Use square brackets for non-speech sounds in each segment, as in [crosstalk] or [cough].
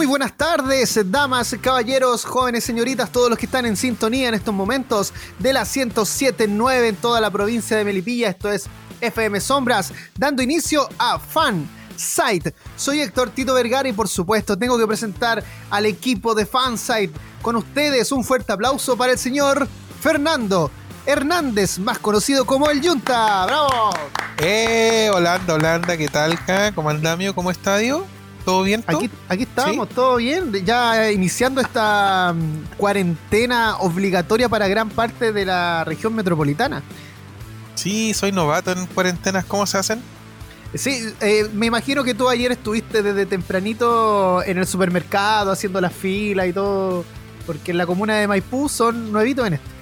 Muy buenas tardes, damas, caballeros, jóvenes, señoritas, todos los que están en sintonía en estos momentos de la 107.9 en toda la provincia de Melipilla. Esto es FM Sombras, dando inicio a Fan Site. Soy Héctor Tito Vergara y por supuesto tengo que presentar al equipo de Fansite. Con ustedes un fuerte aplauso para el señor Fernando Hernández, más conocido como el Yunta. ¡Bravo! Eh, Holanda, Holanda, ¿qué tal? ¿Cómo andamio? ¿Cómo está, Dios? ¿Todo bien? Aquí, aquí estamos, todo bien. Ya iniciando esta mm, cuarentena obligatoria para gran parte de la región metropolitana. Sí, soy novato en cuarentenas. ¿Cómo se hacen? Sí, eh, me imagino que tú ayer estuviste desde tempranito en el supermercado haciendo las filas y todo, porque en la comuna de Maipú son nuevitos en esto.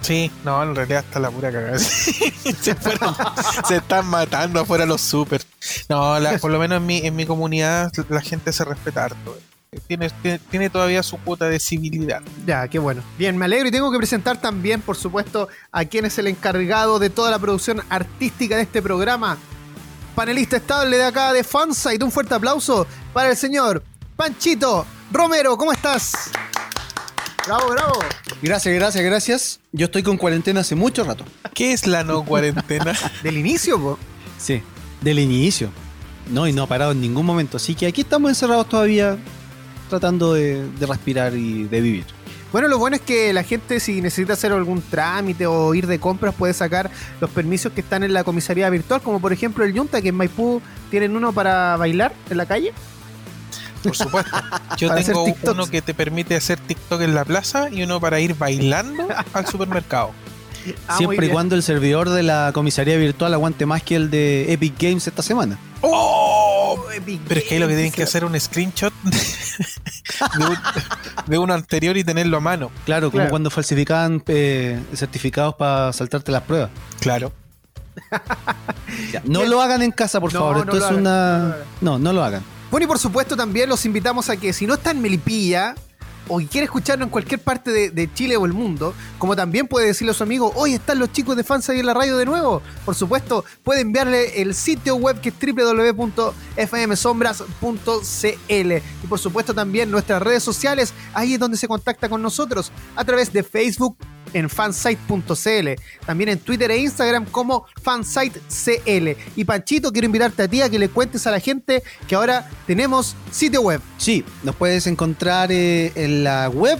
Sí, no, en realidad está la pura cagada. [laughs] [laughs] se, están matando afuera los super. No, por lo menos en mi, en mi comunidad la gente se respeta harto. Tiene, tiene, todavía su cuota de civilidad. Ya, qué bueno. Bien, me alegro y tengo que presentar también, por supuesto, a quien es el encargado de toda la producción artística de este programa. Panelista estable de acá de Fansite. Un fuerte aplauso para el señor Panchito Romero. ¿Cómo estás? Bravo, bravo. Gracias, gracias, gracias. Yo estoy con cuarentena hace mucho rato. ¿Qué es la no cuarentena? [laughs] ¿Del inicio, po? Sí, del inicio. No, y no ha parado en ningún momento. Así que aquí estamos encerrados todavía, tratando de, respirar y de vivir. Bueno, lo bueno es que la gente si necesita hacer algún trámite o ir de compras puede sacar los permisos que están en la comisaría virtual, como por ejemplo el Yunta, que en Maipú tienen uno para bailar en la calle. Por supuesto. [laughs] Yo tengo uno que te permite hacer TikTok en la plaza y uno para ir bailando al supermercado. [laughs] Ah, Siempre y cuando el servidor de la comisaría virtual aguante más que el de Epic Games esta semana. ¡Oh! Pero es que lo que tienen que hacer un screenshot [laughs] de, uno anterior y tenerlo a mano. Claro, como cuando falsificaban eh, certificados para saltarte las pruebas. Claro. no lo hagan en casa, por favor. Esto es una. No, no lo hagan. Bueno, y por supuesto también los invitamos a que si no está en Melipilla o quiere escucharnos en cualquier parte de, Chile o el mundo, como también puede decirle a su amigo, hoy están los chicos de fans ahí en la radio de nuevo. Por supuesto, puede enviarle el sitio web que es www.fmsombras.cl. Y por supuesto también nuestras redes sociales, ahí es donde se contacta con nosotros, a través de Facebook, en fansite.cl, también en Twitter e Instagram como fansitecl. Y Panchito, quiero invitarte a ti a que le cuentes a la gente que ahora tenemos sitio web. Sí, nos puedes encontrar eh, en la web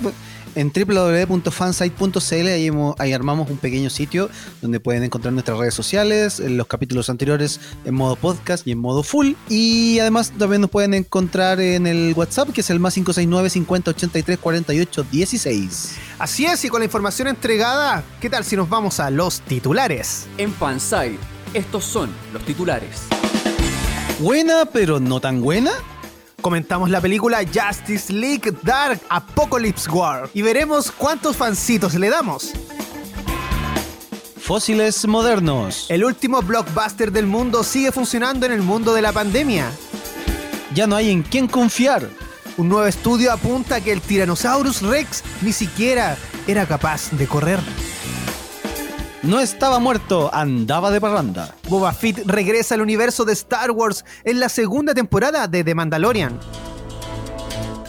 en www.fansite.cl ahí, ahí, armamos un pequeño sitio donde pueden encontrar nuestras redes sociales, los capítulos anteriores en modo podcast y en modo full. Y además también nos pueden encontrar en el WhatsApp que es el más 569 50 83 48 16. Así es, y con la información entregada, ¿qué tal si nos vamos a los titulares? En Fansite, estos son los titulares. Buena, pero no tan buena comentamos la película Justice League Dark Apocalypse War y veremos cuántos fancitos le damos. Fósiles modernos. El último blockbuster del mundo sigue funcionando en el mundo de la pandemia. Ya no hay en quién confiar. Un nuevo estudio apunta que el Tyrannosaurus Rex ni siquiera era capaz de correr. No estaba muerto, andaba de parranda. Boba Fett regresa al universo de Star Wars en la segunda temporada de The Mandalorian.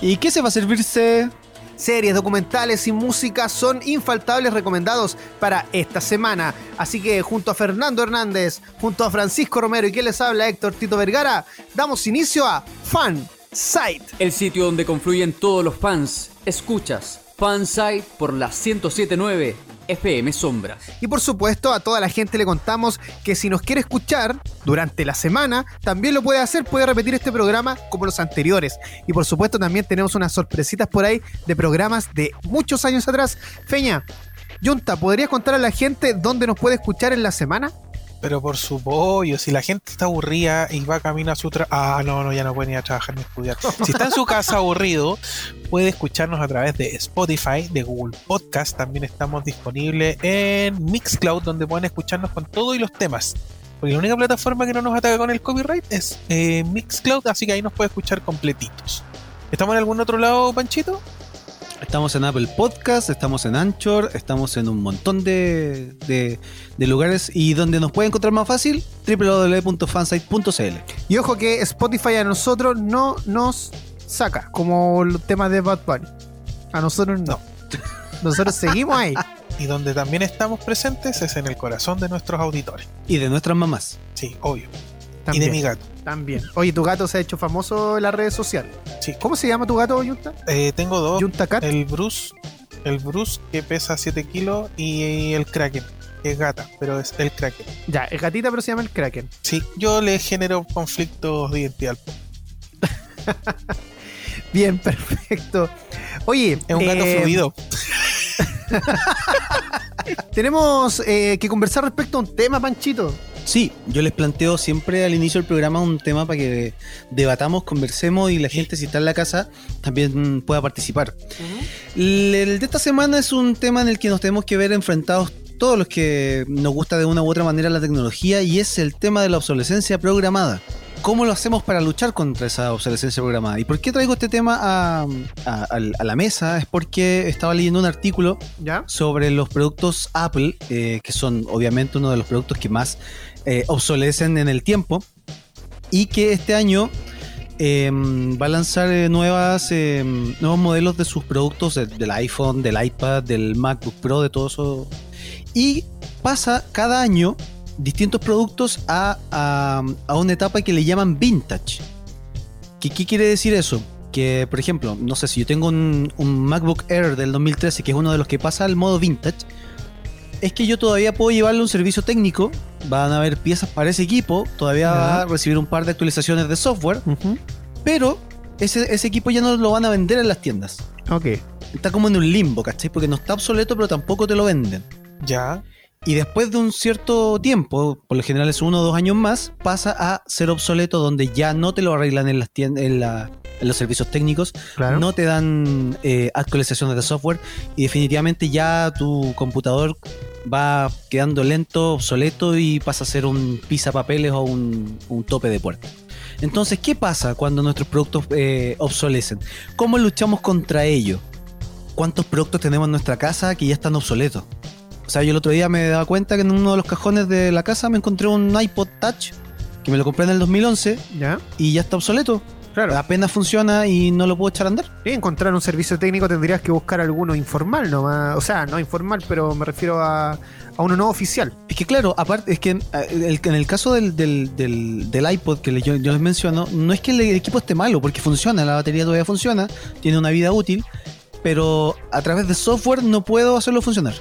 ¿Y qué se va a servirse? Series, documentales y música son infaltables recomendados para esta semana. Así que junto a Fernando Hernández, junto a Francisco Romero y quien les habla Héctor Tito Vergara, damos inicio a Fan Site. El sitio donde confluyen todos los fans. Escuchas Fansite por la 1079 FM Sombras. Y por supuesto, a toda la gente le contamos que si nos quiere escuchar durante la semana, también lo puede hacer, puede repetir este programa como los anteriores. Y por supuesto, también tenemos unas sorpresitas por ahí de programas de muchos años atrás. Feña, Junta, ¿podrías contar a la gente dónde nos puede escuchar en la semana? Pero por su pollo, si la gente está aburrida y va camino a su trabajo. Ah, no, no, ya no puede ni a trabajar ni estudiar. [laughs] Si está en su casa aburrido, puede escucharnos a través de Spotify, de Google Podcast. También estamos disponibles en Mixcloud, donde pueden escucharnos con todo y los temas. Porque la única plataforma que no nos ataca con el copyright es eh, Mixcloud, así que ahí nos puede escuchar completitos. ¿Estamos en algún otro lado, Panchito? Estamos en Apple Podcast, estamos en Anchor, estamos en un montón de, de- de lugares y donde nos puede encontrar más fácil, www.fansite.cl. Y ojo que Spotify a nosotros no nos saca, como el tema de Bad Bunny. A nosotros no. Nosotros seguimos ahí. [laughs] Y donde también estamos presentes es en el corazón de nuestros auditores. Y de nuestras mamás. Sí, obvio. También, Y de mi gato. También. Oye, tu gato se ha hecho famoso en las redes sociales. Sí. ¿Cómo se llama tu gato, Yunta? Eh, tengo dos. Yunta Cat. El Bruce, el Bruce que pesa 7 kilos y el Kraken, que es gata, pero es el Kraken. Ya, es gatita, pero se llama el Kraken. Sí, yo le genero conflictos de identidad. [laughs] Bien, perfecto. Oye, Es un gato eh, fluido. [laughs] Tenemos eh, que conversar respecto a un tema, Panchito. Sí, yo les planteo siempre al inicio del programa un tema para que debatamos, conversemos y la gente, si está en la casa, también pueda participar. El, el de esta semana es un tema en el que nos tenemos que ver enfrentados todos los que nos gusta de una u otra manera la tecnología y es el tema de la obsolescencia programada. ¿Cómo lo hacemos para luchar contra esa obsolescencia programada? ¿Y por qué traigo este tema a, a- la mesa? Es porque estaba leyendo un artículo ¿Ya? sobre los productos Apple, eh, que son obviamente uno de los productos que más eh, en el tiempo, y que este año eh, va a lanzar eh, nuevas, eh, nuevos modelos de sus productos, de- del iPhone, del iPad, del MacBook Pro, de todo eso. Y pasa cada año distintos productos a, a- a una etapa que le llaman vintage. ¿Qué, qué quiere decir eso? Que, por ejemplo, no sé si yo tengo un, un MacBook Air del 2013, que es uno de los que pasa al modo vintage, es que yo todavía puedo llevarle un servicio técnico, van a haber piezas para ese equipo, todavía va a recibir un par de actualizaciones de software, pero ese, ese equipo ya no lo van a vender en las tiendas. Ok. Está como en un limbo, ¿cachai? Porque no está obsoleto, pero tampoco te lo venden. Ya. Y después de un cierto tiempo, por lo general es uno o dos años más, pasa a ser obsoleto donde ya no te lo arreglan en las tiendas, en, la- en los servicios técnicos, Claro. no te dan eh, actualizaciones de software y definitivamente ya tu computador va quedando lento, obsoleto y pasa a ser un papeles o un, un tope de puerta. Entonces, ¿qué pasa cuando nuestros productos eh, obsolecen? ¿Cómo luchamos contra ello? ¿Cuántos productos tenemos en nuestra casa que ya están obsoletos? O sea, yo el otro día me daba cuenta que en uno de los cajones de la casa me encontré un iPod Touch que me lo compré en el 2011 ¿Ya? y ya está obsoleto. Claro. Apenas funciona y no lo puedo echar a andar. Sí, encontrar un servicio técnico tendrías que buscar alguno informal nomás. O sea, no informal, pero me refiero a, a uno no oficial. Es que claro, aparte, es que eh, el- en el caso del, del, del- del iPod que yo les menciono, no es que el equipo esté malo, porque funciona, la batería todavía funciona, tiene una vida útil, pero a través de software no puedo hacerlo funcionar.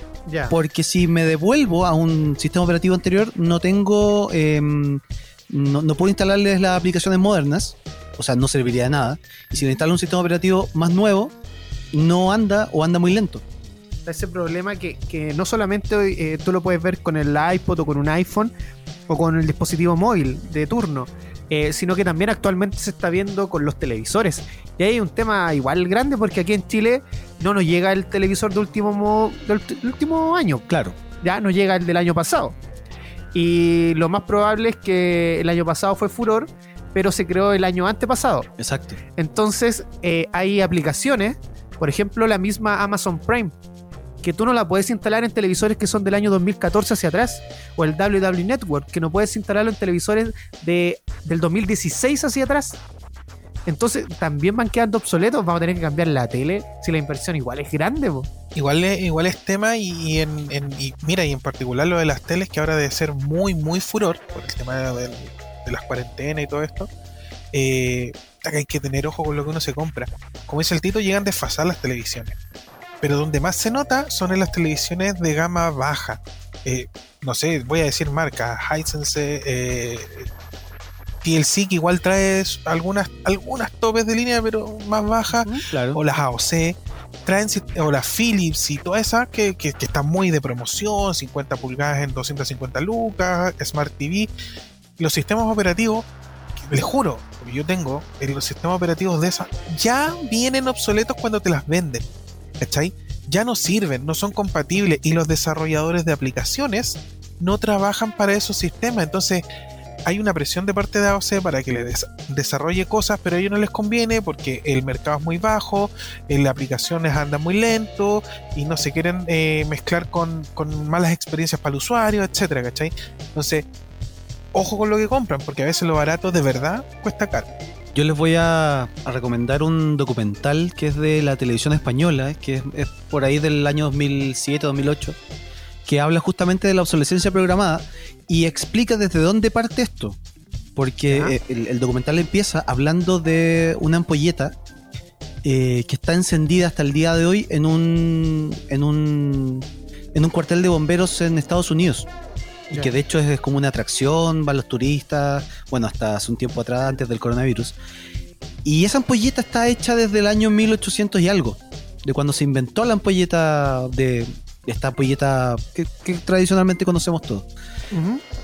Porque si me devuelvo a un sistema operativo anterior, no tengo. em, no, no puedo instalarles las aplicaciones modernas. O sea, no serviría de nada. Y si le instalo un sistema operativo más nuevo, no anda o anda muy lento. ese problema que, que no solamente eh, tú lo puedes ver con el iPod o con un iPhone o con el dispositivo móvil de turno, eh, sino que también actualmente se está viendo con los televisores. Y ahí hay un tema igual grande porque aquí en Chile no nos llega el televisor de último, mo- del último año, Claro. ya no llega el del año pasado. Y lo más probable es que el año pasado fue furor, pero se creó el año antepasado. Exacto. Entonces, eh, hay aplicaciones, por ejemplo, la misma Amazon Prime, que tú no la puedes instalar en televisores que son del año 2014 hacia atrás, o el WW Network, que no puedes instalarlo en televisores de, del 2016 hacia atrás. Entonces, también van quedando obsoletos, vamos a tener que cambiar la tele si la inversión igual es grande. po. Igual es, igual es tema y, en, mira, y en particular lo de las teles que ahora debe ser muy, muy furor por el tema de, de las cuarentenas y todo esto. Eh, hay que tener ojo con lo que uno se compra. Como dice el Tito, llegan desfasadas las televisiones. Pero donde más se nota son en las televisiones de gama baja. Eh, no sé, voy a decir marca, Hisense, eh, TLC, que igual trae algunas, algunas topes de línea, pero más bajas. Claro. o las AOC, traen o la Philips y todas esas que, que, que están muy de promoción, 50 pulgadas en 250 lucas, Smart TV, los sistemas operativos, les juro, porque yo tengo, eh, los sistemas operativos de esas ya vienen obsoletos cuando te las venden, ¿cachai? Ya no sirven, no son compatibles y los desarrolladores de aplicaciones no trabajan para esos sistemas, entonces hay una presión de parte de AOC para que le des- desarrolle cosas, pero a ellos no les conviene porque el mercado es muy bajo, eh, las aplicaciones andan muy lento y no se quieren eh, mezclar con, malas experiencias para el usuario, etcétera, ¿cachai? Entonces, ojo con lo que compran, porque a veces lo barato de verdad cuesta caro. Yo les voy a, a recomendar un documental que es de la televisión española, que es, es por ahí del año 2007-2008, que habla justamente de la obsolescencia programada y explica desde dónde parte esto. Porque eh, el, el documental empieza hablando de una ampolleta eh, que está encendida hasta el día de hoy en un, en un, en un cuartel de bomberos en Estados Unidos. Y que de hecho es como una atracción, van los turistas, bueno, hasta hace un tiempo atrás, antes del coronavirus. Y esa ampolleta está hecha desde el año 1800 y algo, de cuando se inventó la ampolleta de esta ampolleta que, que tradicionalmente conocemos todos.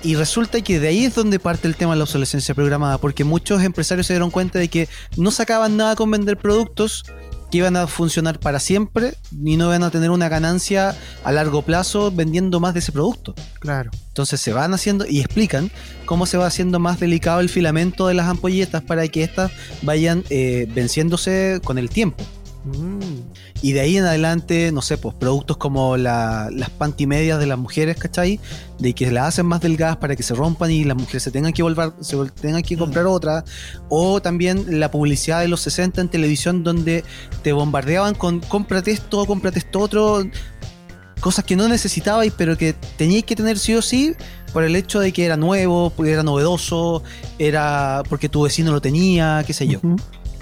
Y resulta que de ahí es donde parte el tema de la obsolescencia programada, porque muchos empresarios se dieron cuenta de que no sacaban nada con vender productos que iban a funcionar para siempre y no iban a tener una ganancia a largo plazo vendiendo más de ese producto. Claro. Entonces se van haciendo y explican cómo se va haciendo más delicado el filamento de las ampolletas para que éstas vayan eh, venciéndose con el tiempo. Mm. Y de ahí en adelante, no sé, pues productos como la- las pantimedias de las mujeres, ¿cachai? De que las hacen más delgadas para que se rompan y las mujeres se tengan que volver, se tengan que comprar otra. O también la publicidad de los 60 en televisión donde te bombardeaban con cómprate esto, cómprate esto otro. Cosas que no necesitabais, pero que teníais que tener sí o sí por el hecho de que era nuevo, era novedoso, era porque tu vecino lo tenía, qué sé yo.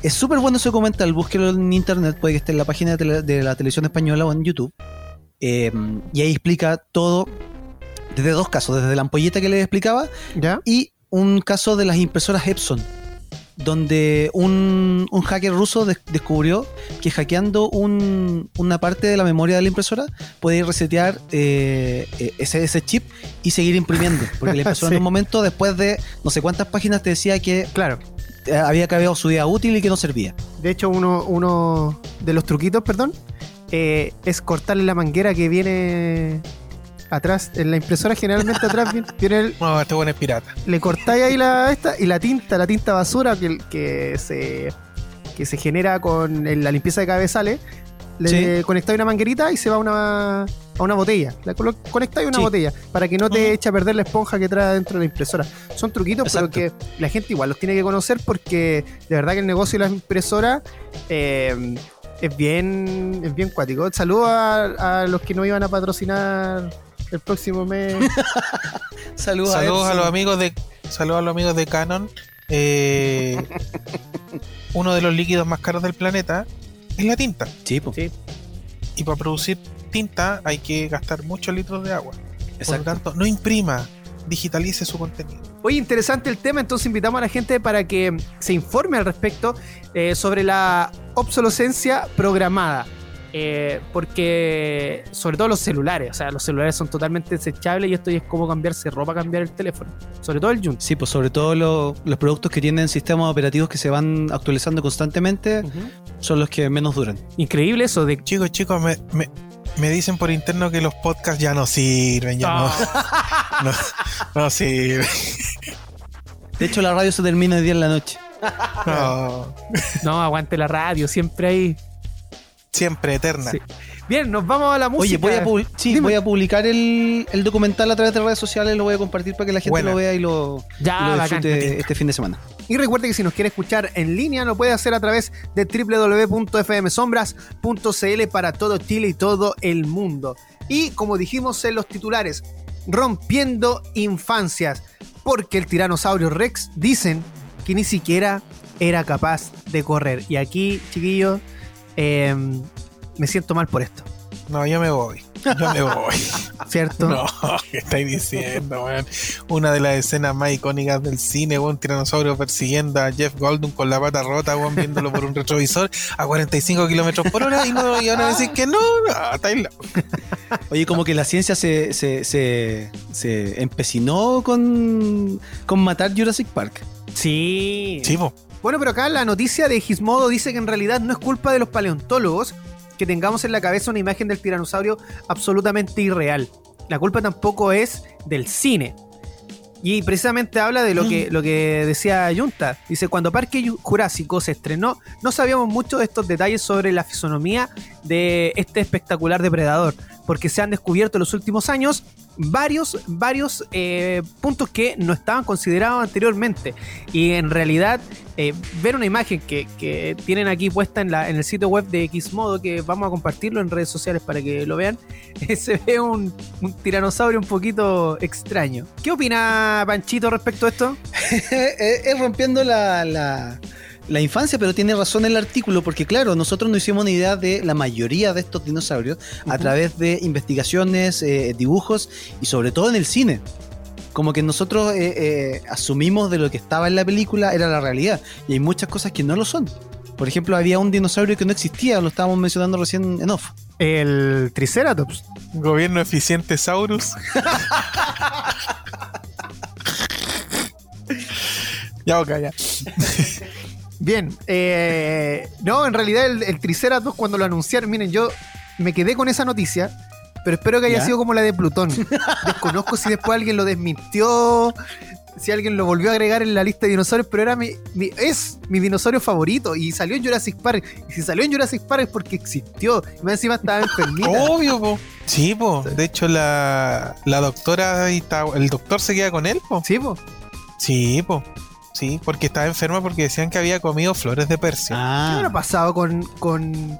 Es súper bueno ese documental, búsquelo en internet, puede que esté en la página de, tele- de la televisión española o en YouTube. Eh, y ahí explica todo desde dos casos, desde la ampolleta que les explicaba ¿Ya? y un caso de las impresoras Epson, donde un, un hacker ruso des- descubrió que hackeando un- una parte de la memoria de la impresora puede resetear eh, eh, ese, ese chip y seguir imprimiendo. Porque la [laughs] impresora Sí. en un momento, después de no sé cuántas páginas, te decía que Claro. eh, había acabado su vida útil y que no servía. De hecho, uno, uno de los truquitos, perdón, eh, es cortarle la manguera que viene atrás. En la impresora generalmente atrás viene, [laughs] viene el- No, este bueno es pirata. le cortáis ahí la esta y la tinta, la tinta basura que, que se que se genera con el- la limpieza de cabezales, le conectáis una manguerita y se va a una a una botella. La conectáis a una Sí. botella para que no te Ujú. eche a perder la esponja que trae dentro de la impresora. Son truquitos, Exacto. pero que la gente igual los tiene que conocer porque de verdad que el negocio de las impresoras eh, es bien es bien cuático. Saludos a, a los que no iban a patrocinar el próximo mes. [laughs] Saludos, Saludos a los amigos de saludos a los amigos de Canon. Eh, uno de los líquidos más caros del planeta es la tinta. Sí. Sí. Y para producir tinta hay que gastar muchos litros de agua. Por lo Exacto. tanto, no imprima, digitalice su contenido. Oye, interesante el tema, entonces invitamos a la gente para que se informe al respecto eh, sobre la obsolescencia programada. Eh, porque, sobre todo los celulares, o sea, los celulares son totalmente desechables y esto ya es como cambiarse ropa, cambiar el teléfono. Sobre todo el Junt. Sí, pues sobre todo lo- los productos que tienen sistemas operativos que se van actualizando constantemente son los que menos duran. Increíble eso de. Chicos, chicos, me, me, me dicen por interno que los podcasts ya no sirven, ya no, no, no sirven. De hecho, la radio se termina hoy día en la noche. No, No, aguante la radio, siempre ahí. Siempre eterna. Sí. Bien, nos vamos a la música. Oye, voy a, sí, voy a publicar el, el documental a través de redes sociales, lo voy a compartir para que la gente Buena. lo vea y lo, Ya, y lo bacán. disfrute este fin de semana. Y recuerde que si nos quiere escuchar en línea, lo puede hacer a través de www.fmsombras.cl para todo Chile y todo el mundo. Y como dijimos en los titulares, rompiendo infancias, porque el tiranosaurio Rex dicen que ni siquiera era capaz de correr. Y aquí, chiquillos, eh, me siento mal por esto. No, yo me voy. Yo me voy. [laughs] ¿cierto? No, ¿qué estáis diciendo, weón? Una de las escenas más icónicas del cine, weón, un tiranosaurio persiguiendo a Jeff Goldblum con la pata rota, weón, viéndolo por un retrovisor a 45 kilómetros por hora y, no, y ahora decir que no, no, estáis locos. Oye, como que la ciencia se, se, se, se empecinó con, con matar Jurassic Park. Sí. Sí, po. Bueno, pero acá la noticia de Gizmodo dice que en realidad no es culpa de los paleontólogos que tengamos en la cabeza una imagen del tiranosaurio absolutamente irreal. La culpa tampoco es del cine. Y precisamente habla de lo que, lo que decía Junta. Dice, cuando Parque Ju- Jurásico se estrenó, no sabíamos mucho de estos detalles sobre la fisonomía de este espectacular depredador, porque se han descubierto en los últimos años varios, varios eh, puntos que no estaban considerados anteriormente. Y en realidad, eh, ver una imagen que, tienen aquí puesta en, el sitio web de Xmodo, que vamos a compartirlo en redes sociales para que lo vean, [laughs] se ve un, tiranosaurio un poquito extraño. ¿Qué opina Panchito respecto a esto? [laughs] es, rompiendo la, la infancia, pero tiene razón el artículo, porque claro, nosotros nos hicimos una idea de la mayoría de estos dinosaurios a través de investigaciones, eh, dibujos y sobre todo en el cine. Como que nosotros eh, eh, asumimos de lo que estaba en la película era la realidad. Y hay muchas cosas que no lo son. Por ejemplo, había un dinosaurio que no existía, lo estábamos mencionando recién en off. El Triceratops. Gobierno eficiente Saurus. [laughs] ya, ok, ya. Bien, eh, no, en realidad el, el Triceratops cuando lo anunciaron, miren, yo me quedé con esa noticia, pero espero que haya ¿Ya? sido como la de Plutón. [laughs] Desconozco si después alguien lo desmintió, si alguien lo volvió a agregar en la lista de dinosaurios, pero era mi, mi- es mi dinosaurio favorito y salió en Jurassic Park. Y si salió en Jurassic Park es porque existió. Y más encima estaba enfermita. [laughs] Obvio, po. Sí, po. De hecho, la, la doctora está- el doctor se queda con él, po. Sí, po. Sí, po. Sí, porque estaba enferma porque decían que había comido flores de Persia. ¿Qué habrá pasado con, con-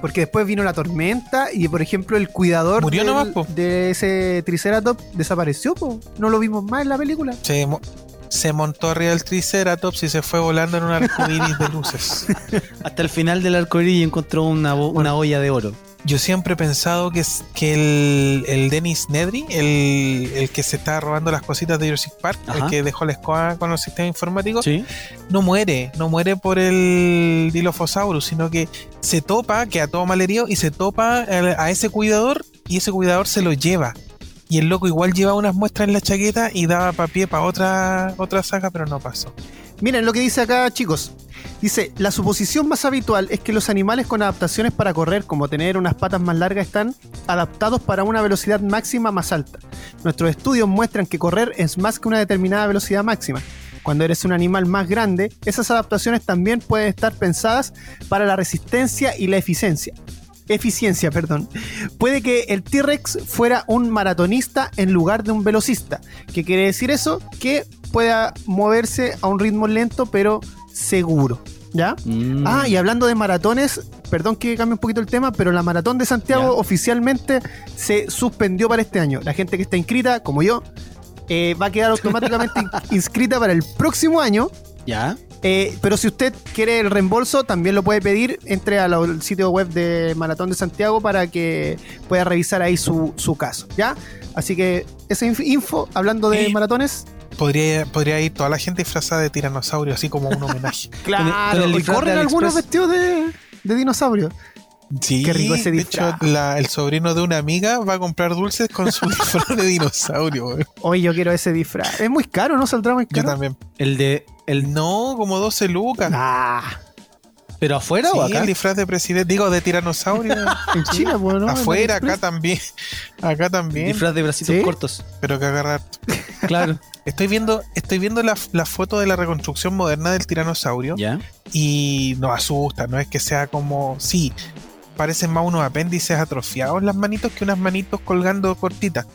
Porque después vino la tormenta y, por ejemplo, el cuidador Murió del- nomás, po. de ese Triceratops desapareció, po. No lo vimos más en la película. Se, mo- se montó arriba del Triceratops y se fue volando en un arco iris de luces. [laughs] Hasta el final del arco iris encontró una, una olla de oro. Yo siempre he pensado que, que el, el Dennis Nedry, el, el que se está robando las cositas de Jurassic Park, Ajá. el que dejó la escoba con los sistemas informáticos, Sí. no muere, no muere por el Dilophosaurus, sino que se topa, queda todo malherido y se topa a ese cuidador y ese cuidador se lo lleva. Y el loco igual lleva unas muestras en la chaqueta y daba para pie para otra, otra saga, pero no pasó. Miren lo que dice acá, chicos. Dice, la suposición más habitual es que los animales con adaptaciones para correr, como tener unas patas más largas, están adaptados para una velocidad máxima más alta. Nuestros estudios muestran que correr es más que una determinada velocidad máxima. Cuando eres un animal más grande, esas adaptaciones también pueden estar pensadas para la resistencia y la eficiencia. Eficiencia, perdón. Puede que el T-Rex fuera un maratonista en lugar de un velocista. ¿Qué quiere decir eso? Que pueda moverse a un ritmo lento pero seguro. ¿Ya? Mm. Ah, y hablando de maratones, perdón que cambie un poquito el tema, pero la maratón de Santiago oficialmente se suspendió para este año. La gente que está inscrita, como yo, eh, va a quedar automáticamente [laughs] in- inscrita para el próximo año. ¿Ya? Eh, pero si usted quiere el reembolso, también lo puede pedir. Entre al sitio web de Maratón de Santiago para que pueda revisar ahí su, su caso. ¿Ya? Así que esa inf- info, hablando de Eh, maratones. Podría, podría ir toda la gente disfrazada de tiranosaurio, así como un homenaje. [laughs] Claro, con el corren de algunos vestidos de, de dinosaurio. Sí, Qué rico ese de hecho, la- el sobrino de una amiga va a comprar dulces con su [laughs] disfraz de dinosaurio. Hoy yo quiero ese disfraz. Es muy caro, ¿no? Saldrá muy Yo caro. también. El de. El, No, como 12 lucas. Ah, ¿Pero afuera o Sí, acá? el disfraz de presidente, digo, de tiranosaurio. [laughs] en China, pues, ¿no? Afuera, acá también. Acá también. Disfraz de bracitos ¿Sí? cortos. Pero que agarrar. [laughs] Claro. Estoy viendo, estoy viendo la, la foto de la reconstrucción moderna del tiranosaurio ¿Ya? y nos asusta, no es que sea como, sí, parecen más unos apéndices atrofiados las manitos que unas manitos colgando cortitas.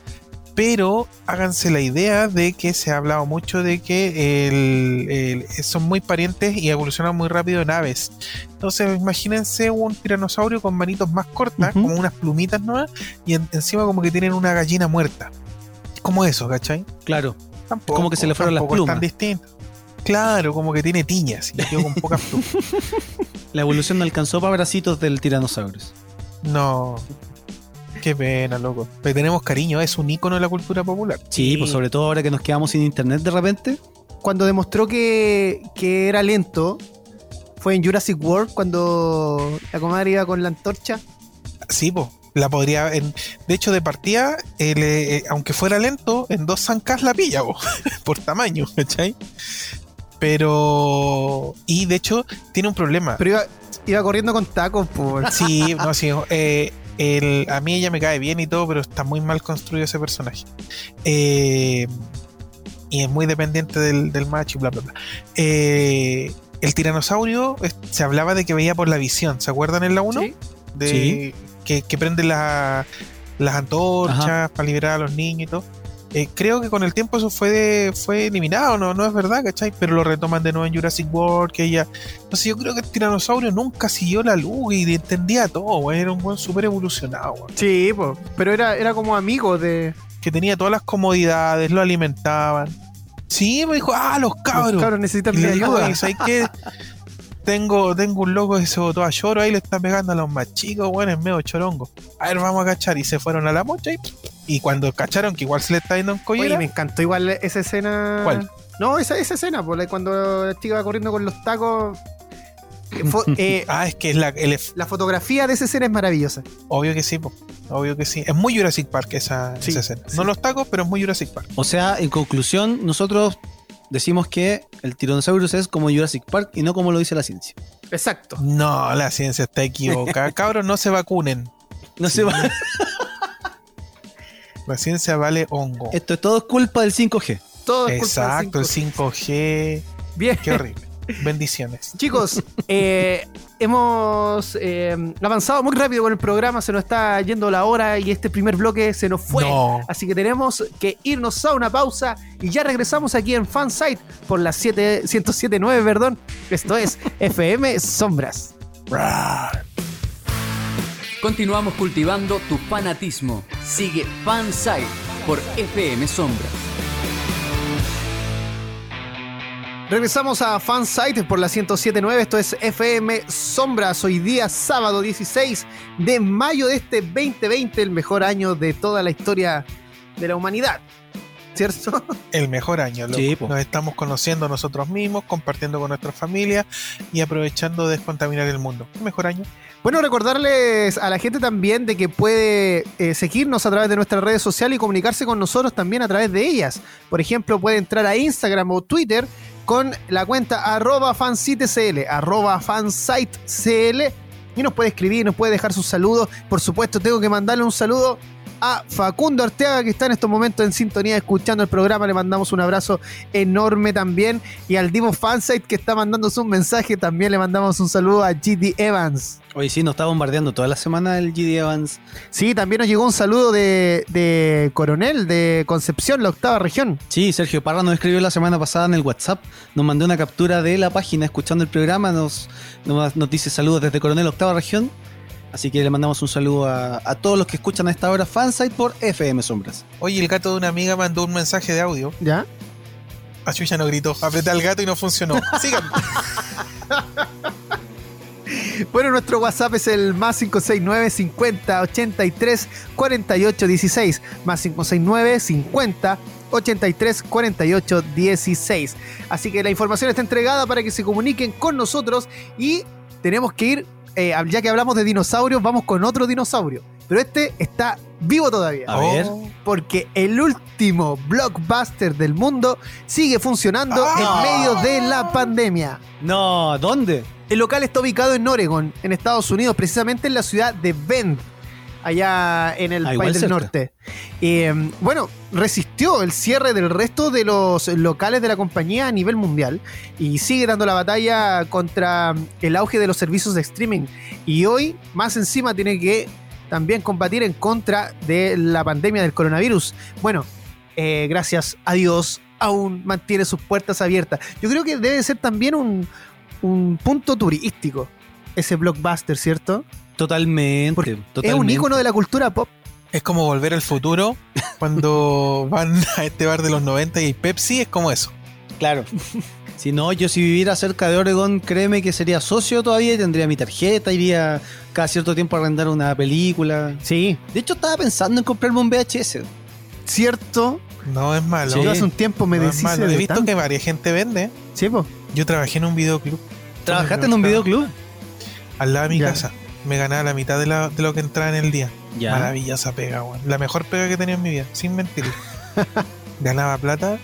Pero háganse la idea de que se ha hablado mucho de que el- el- son muy parientes y evolucionan muy rápido en aves. Entonces imagínense un tiranosaurio con manitos más cortas, como unas plumitas nuevas, y en- encima como que tienen una gallina muerta. Como eso, ¿cachai? Claro. Tampoco, Como que se le fueron las plumas. tan distinto. Claro, como que tiene tiñas y quedó con pocas plumas. [laughs] La evolución no alcanzó para bracitos del tiranosaurus. No. Qué pena, loco. Le tenemos cariño, es un ícono de la cultura popular. Sí, pues sobre todo ahora que nos quedamos sin internet de repente. Cuando demostró que, que era lento, fue en Jurassic World cuando la comadre iba con la antorcha. Sí, pues. La podría. En, de hecho, de partida, eh, le- eh, aunque fuera lento, en dos zancas la pilla, po, [laughs] por tamaño, ¿cachai? Pero. Y de hecho, tiene un problema. Pero iba, iba corriendo con tacos, por. Sí, no, sí. eh, el- a mí ella me cae bien y todo, pero está muy mal construido ese personaje. Eh, y es muy dependiente del, del macho y bla, bla, bla. Eh, el tiranosaurio es- se hablaba de que veía por la visión. ¿Se acuerdan en la 1? Sí. De, Sí. que, que prende la- las antorchas Ajá. para liberar a los niños y todo. Eh, creo que con el tiempo eso fue fue eliminado, no, no es verdad, ¿cachai? Pero lo retoman de nuevo en Jurassic World, que ella... Entonces yo creo que el tiranosaurio nunca siguió la luz y entendía todo, güey. Era un buen súper evolucionado, güey. Sí, po. pero era, era como amigo de Que tenía todas las comodidades, lo alimentaban. Sí, me dijo, ah, los cabros. los cabros necesitan Y mi ayuda. "Oye, ¿sabes qué? [laughs] Tengo, tengo un loco que se botó a lloro, ahí le está pegando a los más chicos, bueno, es medio chorongo. A ver, vamos a cachar. Y se fueron a la mocha y, y cuando cacharon que igual se le está yendo en Oye, collera, me encantó igual esa escena. ¿Cuál? No, esa, esa escena, pues, cuando la chica va corriendo con los tacos. [laughs] Eh, ah, es que es la, el la fotografía de esa escena es maravillosa. obvio que sí, po, obvio que sí. Es muy Jurassic Park esa, Sí, esa escena. sí. No los tacos, pero es muy Jurassic Park. O sea, en conclusión, nosotros decimos que el Tyrannosaurus es como Jurassic Park y no como lo dice la ciencia. Exacto. No, la ciencia está equivocada. [laughs] Cabros, no se vacunen. No se va. [laughs] La ciencia vale hongo. Esto es todo culpa del 5G. Todo es culpa Exacto, el del 5G. 5G. Bien. Qué horrible. Bendiciones. Chicos, eh, hemos eh, avanzado muy rápido con el programa, se nos está yendo la hora y este primer bloque se nos fue. No. Así que tenemos que irnos a una pausa y ya regresamos aquí en Fansite por las 7 107.9, perdón. Esto es [laughs] FM Sombras. Continuamos cultivando tu fanatismo. Sigue Fansite por FM Sombra. Regresamos a Fansite por la 107.9, esto es FM Sombras, hoy día sábado 16 de mayo de este 2020, el mejor año de toda la historia de la humanidad, ¿cierto? [laughs] El mejor año, loco. Sí. Nos estamos conociendo nosotros mismos, compartiendo con nuestra familia y aprovechando de descontaminar el mundo. El mejor año. Bueno, recordarles a la gente también de que puede eh, seguirnos a través de nuestras redes sociales y comunicarse con nosotros también a través de ellas. Por ejemplo, puede entrar a Instagram o Twitter con la cuenta arroba fansitecl, arroba fansitecl y nos puede escribir, nos puede dejar sus saludos. Por supuesto, tengo que mandarle un saludo a Facundo Arteaga que está en estos momentos en sintonía escuchando el programa. Le mandamos un abrazo enorme también. Y al Divo Fansite que está mandándose un mensaje, también le mandamos un saludo a GD Evans. Hoy sí, nos está bombardeando toda la semana el GD Evans. Sí, también nos llegó un saludo de, de Coronel de Concepción, la octava región. Sí, Sergio Parra nos escribió la semana pasada en el WhatsApp. Nos mandó una captura de la página escuchando el programa. Nos, nos, nos dice saludos desde Coronel Octava Región. Así que le mandamos un saludo a, a todos los que escuchan a esta hora Fansite por FM Sombras. Oye, el gato de una amiga mandó un mensaje de audio. ¿Ya? A Chuya no gritó. Apreté al gato y no funcionó. [laughs] Sigan. Bueno, nuestro WhatsApp es el más 569 50 83 48 16. Más 569 50 83 48 16. Así que la información está entregada para que se comuniquen con nosotros y tenemos que ir, eh, ya que hablamos de dinosaurios, vamos con otro dinosaurio. Pero este está vivo todavía. A ver. Oh. porque el último blockbuster del mundo sigue funcionando Ah. en medio de la pandemia. No, ¿dónde? El local está ubicado en Oregon, en Estados Unidos, precisamente en la ciudad de Bend, allá en el Ah, país del cerca. norte. Eh, bueno, resistió el cierre del resto de los locales de la compañía a nivel mundial y sigue dando la batalla contra el auge de los servicios de streaming. Y hoy, más encima, tiene que también combatir en contra de la pandemia del coronavirus. Bueno, eh, gracias a Dios, aún mantiene sus puertas abiertas. Yo creo que debe ser también un, un punto turístico ese blockbuster, ¿cierto? Totalmente. Porque Es un icono de la cultura pop. Es como volver al futuro cuando [laughs] van a este bar de los 90 y hay Pepsi. Es como eso. Claro. [laughs] Si no, yo si viviera cerca de Oregon, créeme que sería socio todavía y tendría mi tarjeta, iría cada cierto tiempo a arrendar una película. Sí, De hecho, estaba pensando en comprarme un VHS. cierto. No es malo. Sí. Yo hace un tiempo me no malo. He de visto tanto. que varias gente vende. Sí, po. Yo trabajé en un videoclub ¿Trabajaste en un videoclub? al lado de mi Ya. casa. Me ganaba la mitad de, la- de lo que entraba en el día. Ya. Maravillosa pega, weón. La mejor pega que he tenido en mi vida, sin mentir. [laughs] Ganaba plata,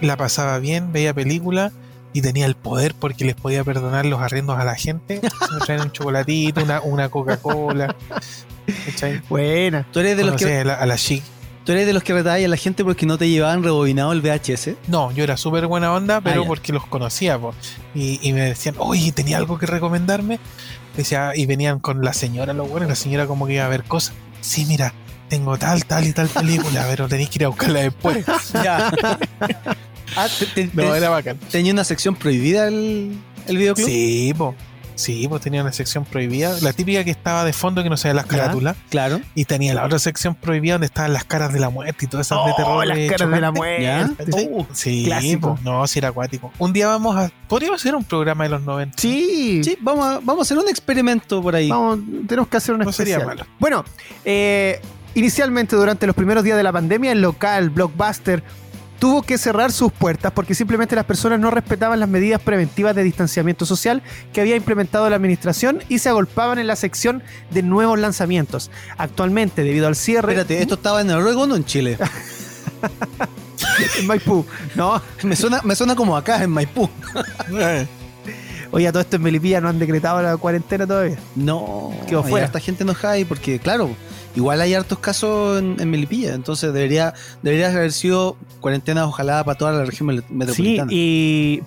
la pasaba bien, veía películas y tenía el poder porque les podía perdonar los arriendos a la gente. Se me traían un chocolatito, una, una Coca-Cola. [laughs] Buena. ¿Tú eres de los que, a la, a la chic. Tú eres de los que retallan a la gente porque no te llevaban rebobinado el VHS? No, yo era súper buena onda, pero Ah, ya. porque los conocía. po. Y, y me decían, oye, ¿tenía algo que recomendarme? Decía, y venían con la señora, lo bueno, y la señora como que iba a ver cosas. Sí, mira, tengo tal, tal y tal película, pero tenéis que ir a buscarla después. [laughs] Ya. [laughs] ah, te- te- No, era bacán. ¿Tenía una sección prohibida el, el videoclub? Sí, po. Sí, pues tenía una sección prohibida. La típica que estaba de fondo, que no se veía las carátulas. Claro. Y tenía la otra sección prohibida donde estaban las caras de la muerte y todas esas de Oh, terror. las caras de la muerte. ¿Sí? Uh, Sí, Clásico. po. no, sí era acuático. Un día vamos a. Podríamos hacer un programa de los 90. Sí. Sí, vamos a, vamos a hacer un experimento por ahí. Vamos, tenemos que hacer una No sería malo. Bueno, eh, inicialmente durante los primeros días de la pandemia, el local Blockbuster tuvo que cerrar sus puertas porque simplemente las personas no respetaban las medidas preventivas de distanciamiento social que había implementado la administración y se agolpaban en la sección de nuevos lanzamientos. Actualmente, debido al cierre Espérate, ¿esto estaba en Oregon o en Chile? [laughs] en Maipú, no, me, suena, me suena como acá, en Maipú. [laughs] oye, a todo esto en Melipilla no han decretado la cuarentena todavía. No, hay fuera. harta gente enojada ahí porque, claro, igual hay hartos casos en, en Melipilla, entonces debería, debería haber sido cuarentena ojalá para toda la región mel- Sí, metropolitana. y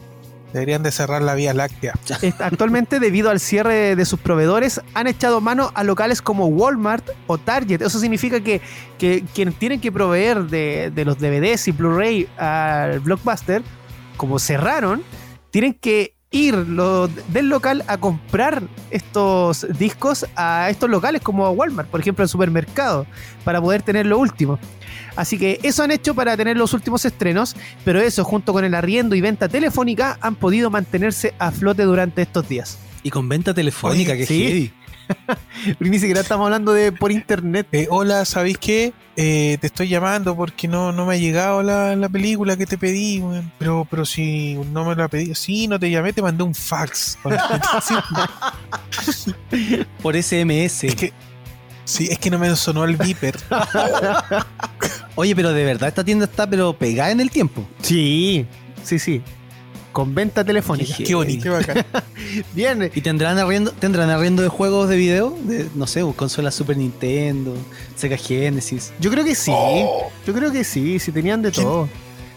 Deberían de cerrar la Vía Láctea. [laughs] Actualmente, debido al cierre de sus proveedores, han echado mano a locales como Walmart o Target. Eso significa que, que quienes tienen que proveer de, de los DVDs y Blu-ray al Blockbuster, como cerraron, tienen que ir lo- del local a comprar estos discos a estos locales como Walmart, por ejemplo, al supermercado, para poder tener lo último. Así que eso han hecho para tener los últimos estrenos, pero eso junto con el arriendo y venta telefónica han podido mantenerse a flote durante estos días. Y con venta telefónica, Oye, que sí. heavy. [laughs] Ni siquiera estamos hablando de por internet. Eh, hola, ¿sabéis qué? Eh, te estoy llamando porque no, no me ha llegado la, la película que te pedí, weón. Pero, pero si no me la pedí, sí, no te llamé, te mandé un fax. [laughs] Por SMS. es que, sí, es que no me sonó el beeper. Oye, pero de verdad esta tienda está pero pegada en el tiempo. Sí, sí, sí. Con venta telefónica. Qué Qué bonito, qué bacán. [laughs] Bien. ¿Y tendrán arriendo, tendrán arriendo de juegos de video? De, no sé, consola Super Nintendo, Sega Genesis. Yo creo que sí. Oh. Yo creo que sí, si tenían de todo.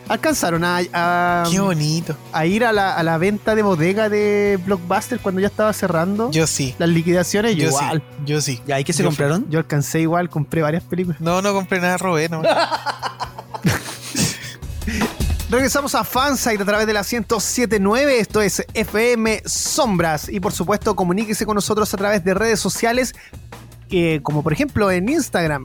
Alcanzaron a, a- Qué bonito. a ir a la, a la venta de bodega de Blockbuster cuando ya estaba cerrando Yo sí. las liquidaciones. Yo Yo igual. sí. Yo sí. ¿Y qué se Yo compraron? Yo alcancé igual, compré varias películas. No, no compré nada, robé, no. [laughs] Regresamos a Fansite a través de la 1079. Esto es FM Sombras. Y por supuesto, comuníquese con nosotros a través de redes sociales, eh, como por ejemplo en Instagram,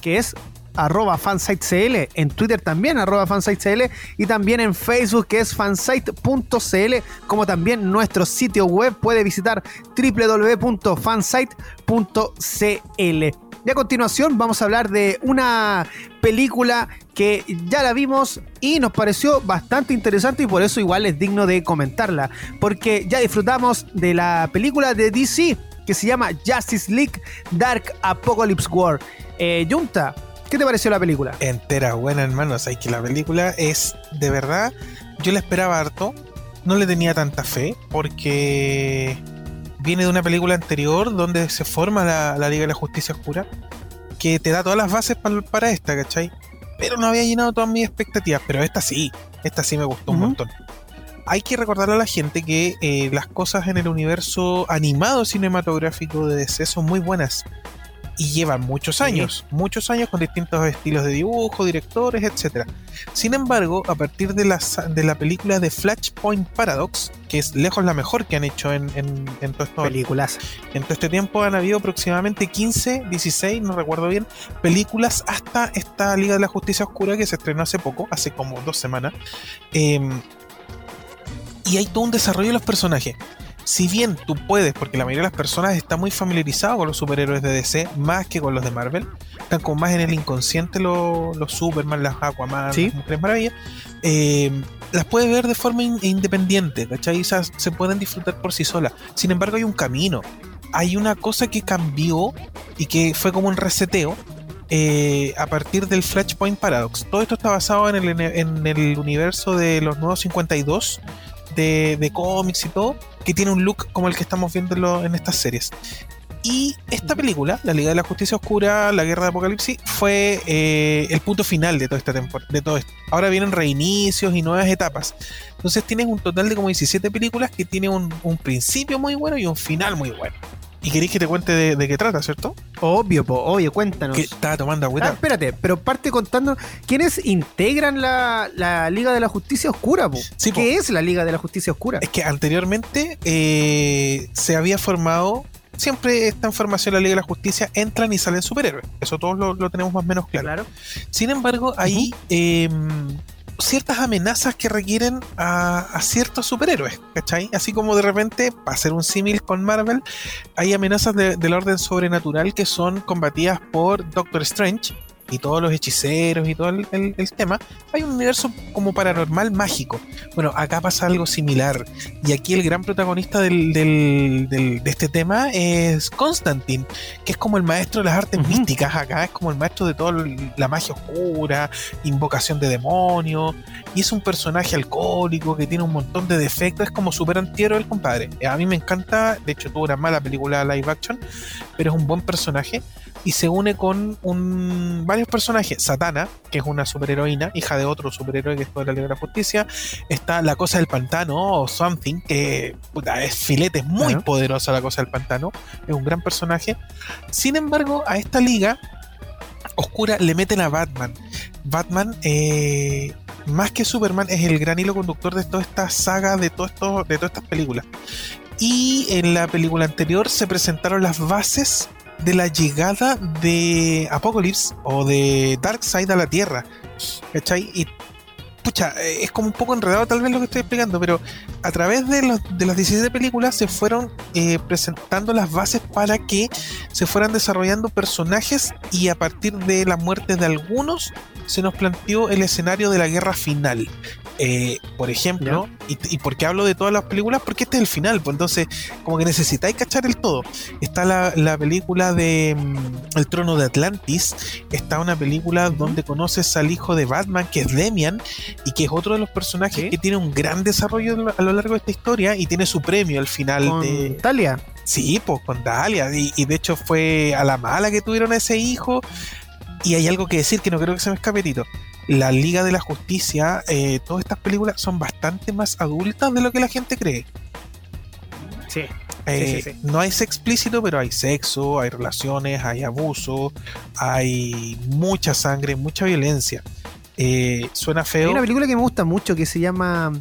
que es arroba fansitecl, en Twitter también arroba fansitecl y también en Facebook que es fansite.cl, como también nuestro sitio web puede visitar www.fansite.cl. Y a continuación vamos a hablar de una película que ya la vimos y nos pareció bastante interesante y por eso igual es digno de comentarla, porque ya disfrutamos de la película de DC que se llama Justice League Dark Apocalypse War. Eh, Junta, ¿qué te pareció la película? Entera buena, hermano. O sea, que la película es de verdad. Yo la esperaba harto. No le tenía tanta fe porque viene de una película anterior donde se forma la, la Liga de la Justicia Oscura que te da todas las bases para esta, ¿cachai? Pero no había llenado todas mis expectativas. Pero esta sí, esta sí me gustó un montón. Hay que recordarle a la gente que eh, las cosas en el universo animado cinematográfico de DC son muy buenas y llevan muchos años, muchos años con distintos estilos de dibujo, directores, etc. Sin embargo, a partir de la, de la película de Flashpoint Paradox, que es lejos la mejor que han hecho en, en, en todo esto- Películas. en todo este tiempo, han habido aproximadamente 15, 16, no recuerdo bien, películas hasta esta Liga de la Justicia Oscura que se estrenó hace poco, hace como dos semanas. Eh, y hay todo un desarrollo de los personajes. Si bien tú puedes, porque la mayoría de las personas está muy familiarizado con los superhéroes de DC más que con los de Marvel, están como más en el inconsciente los, los Superman, las Aquaman, Sí. las Mujeres Maravillas, eh, las puedes ver de forma in- independiente, ¿cachai? O sea, se pueden disfrutar por sí solas. Sin embargo, hay un camino. Hay una cosa que cambió y que fue como un reseteo eh, a partir del Flashpoint Paradox. Todo esto está basado en el, en el universo de los nuevos 52 de, de cómics y todo, que tiene un look como el que estamos viendo en, lo- en estas series. Y esta película, La Liga de la Justicia Oscura, La Guerra de Apocalipsis, fue eh, el punto final de toda esta temporada, de todo esto. Ahora vienen reinicios y nuevas etapas. Entonces tienes un total de como 17 películas que tiene un, un principio muy bueno y un final muy bueno. Y queréis que te cuente de, de qué trata, ¿cierto? Obvio, po, obvio, cuéntanos. Que estaba tomando Ah, agüita. espérate, pero parte contando quiénes integran la, la Liga de la Justicia Oscura, po. Sí, po. ¿Qué es la Liga de la Justicia Oscura? Es que anteriormente eh, se había formado. Siempre esta información de la Liga de la Justicia entran y salen superhéroes. Eso todos lo, lo tenemos más o menos claro. Claro. Sin embargo, eh, ciertas amenazas que requieren a, ciertos superhéroes, ¿cachai? Así como de repente, para hacer un símil con Marvel, hay amenazas de- del orden sobrenatural que son combatidas por Doctor Strange y todos los hechiceros y todo el, el- el tema. Hay un universo como paranormal mágico. Bueno, acá pasa algo similar. Y aquí el gran protagonista del, del- del- de este tema es Constantine, que es como el maestro de las artes Ujú. místicas acá, es como el maestro de toda la magia oscura, invocación de demonios, y es un personaje alcohólico que tiene un montón de defectos, es como súper antihéroe el compadre. A mí me encanta, de hecho tuvo una mala película live action, pero es un buen personaje y se une con un, varios personajes. Satana, que es una superheroína, hija de otro superhéroe que es de la Liga de la Justicia. Está la cosa del pantano o Something, que puta, es filete, es muy Claro. poderosa la cosa del pantano. Es un gran personaje. Sin embargo, a esta liga oscura le meten a Batman. Batman, eh, más que Superman, es el gran hilo conductor de toda esta saga, de, todo esto, de todas estas películas. Y en la película anterior se presentaron las bases de la llegada de Apocalypse o de Darkseid a la Tierra. ¿Cachai? Y pucha, eh, es como un poco enredado tal vez lo que estoy explicando, pero a través de, los- de las 17 películas se fueron eh, presentando las bases para que se fueran desarrollando personajes y a partir de la muerte de algunos se nos planteó el escenario de la guerra final. Eh, por ejemplo, y, y por qué hablo de todas las películas? Porque este es el final, pues entonces como que necesitáis cachar el todo. Está la, la película de mm, El trono de Atlantis, está una película donde conoces al hijo de Batman, que es Demian, y que es otro de los personajes Sí. que tiene un gran desarrollo a lo largo de esta historia y tiene su premio al final Con de... Talia. Sí, pues con Dalia. Y, y de hecho fue a la mala que tuvieron a ese hijo. Y hay algo que decir que no creo que se me escape, Tito. La Liga de la Justicia, eh, todas estas películas son bastante más adultas de lo que la gente cree. Sí. Eh, sí, sí. No es explícito, pero hay sexo, hay relaciones, hay abuso, hay mucha sangre, mucha violencia. Eh, suena Hay feo. una película que me gusta mucho que se llama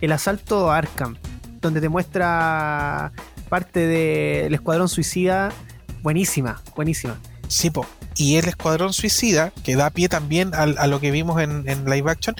El asalto a Arkham, donde te muestra parte del Escuadrón Suicida. Buenísima, buenísima. Sí, po. Y el Escuadrón Suicida, que da pie también al- a, lo que vimos en, en live action,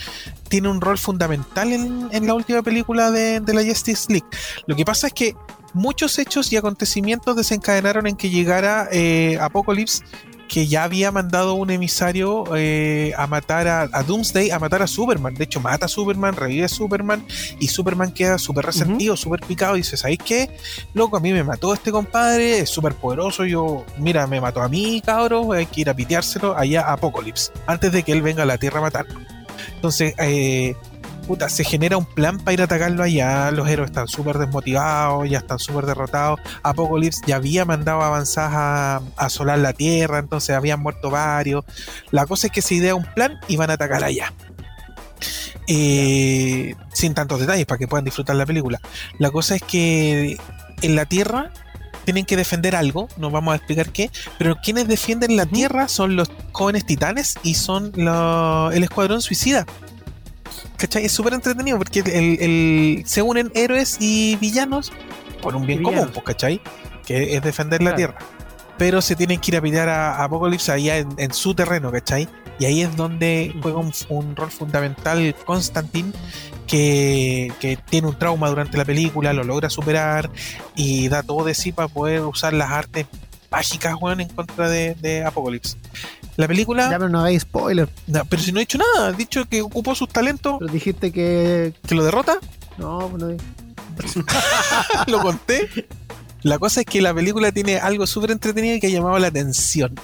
tiene un rol fundamental en, la última película de, de la Justice League. Lo que pasa es que muchos hechos y acontecimientos desencadenaron en que llegara eh, Apocalypse, que ya había mandado un emisario eh, a matar a, a Doomsday, a matar a Superman. De hecho, mata a Superman, revive a Superman, y Superman queda súper resentido, súper picado, y dice, ¿sabéis qué? loco, a mí me mató este compadre, es súper poderoso, yo, mira, me mató a mí, cabros, hay que ir a piteárselo allá a Apocalypse, antes de que él venga a la Tierra a matarlo. Entonces, eh, puta, se genera un plan para ir a atacarlo allá, los héroes están súper desmotivados, ya están súper derrotados, Apocalypse ya había mandado avanzadas a, a asolar la Tierra, entonces habían muerto varios. La cosa es que se idea un plan y van a atacar allá. Eh, sin tantos detalles para que puedan disfrutar la película. La cosa es que en la Tierra tienen que defender algo, no vamos a explicar qué, pero quienes defienden la Tierra son los jóvenes titanes y son lo- el escuadrón suicida. ¿Cachai? Es súper entretenido porque el- el- se unen héroes y villanos por un bien común, pues, ¿cachai? Que es defender la. Tierra. Pero se tienen que ir a pelear a, a Apocalypse allá en, en su terreno, ¿cachai? Y ahí es donde juega un, un rol fundamental Constantine, que, que tiene un trauma durante la película, lo logra superar y da todo de sí para poder usar las artes mágicas, weón, en contra de, de Apocalypse. La película, Ya, pero no hagáis spoiler. no, pero si no he dicho nada, he dicho que ocupó sus talentos, Pero dijiste que. que lo derrota, No, pues no. [laughs] lo conté. La cosa es que la película tiene algo súper entretenido y que ha llamado la atención.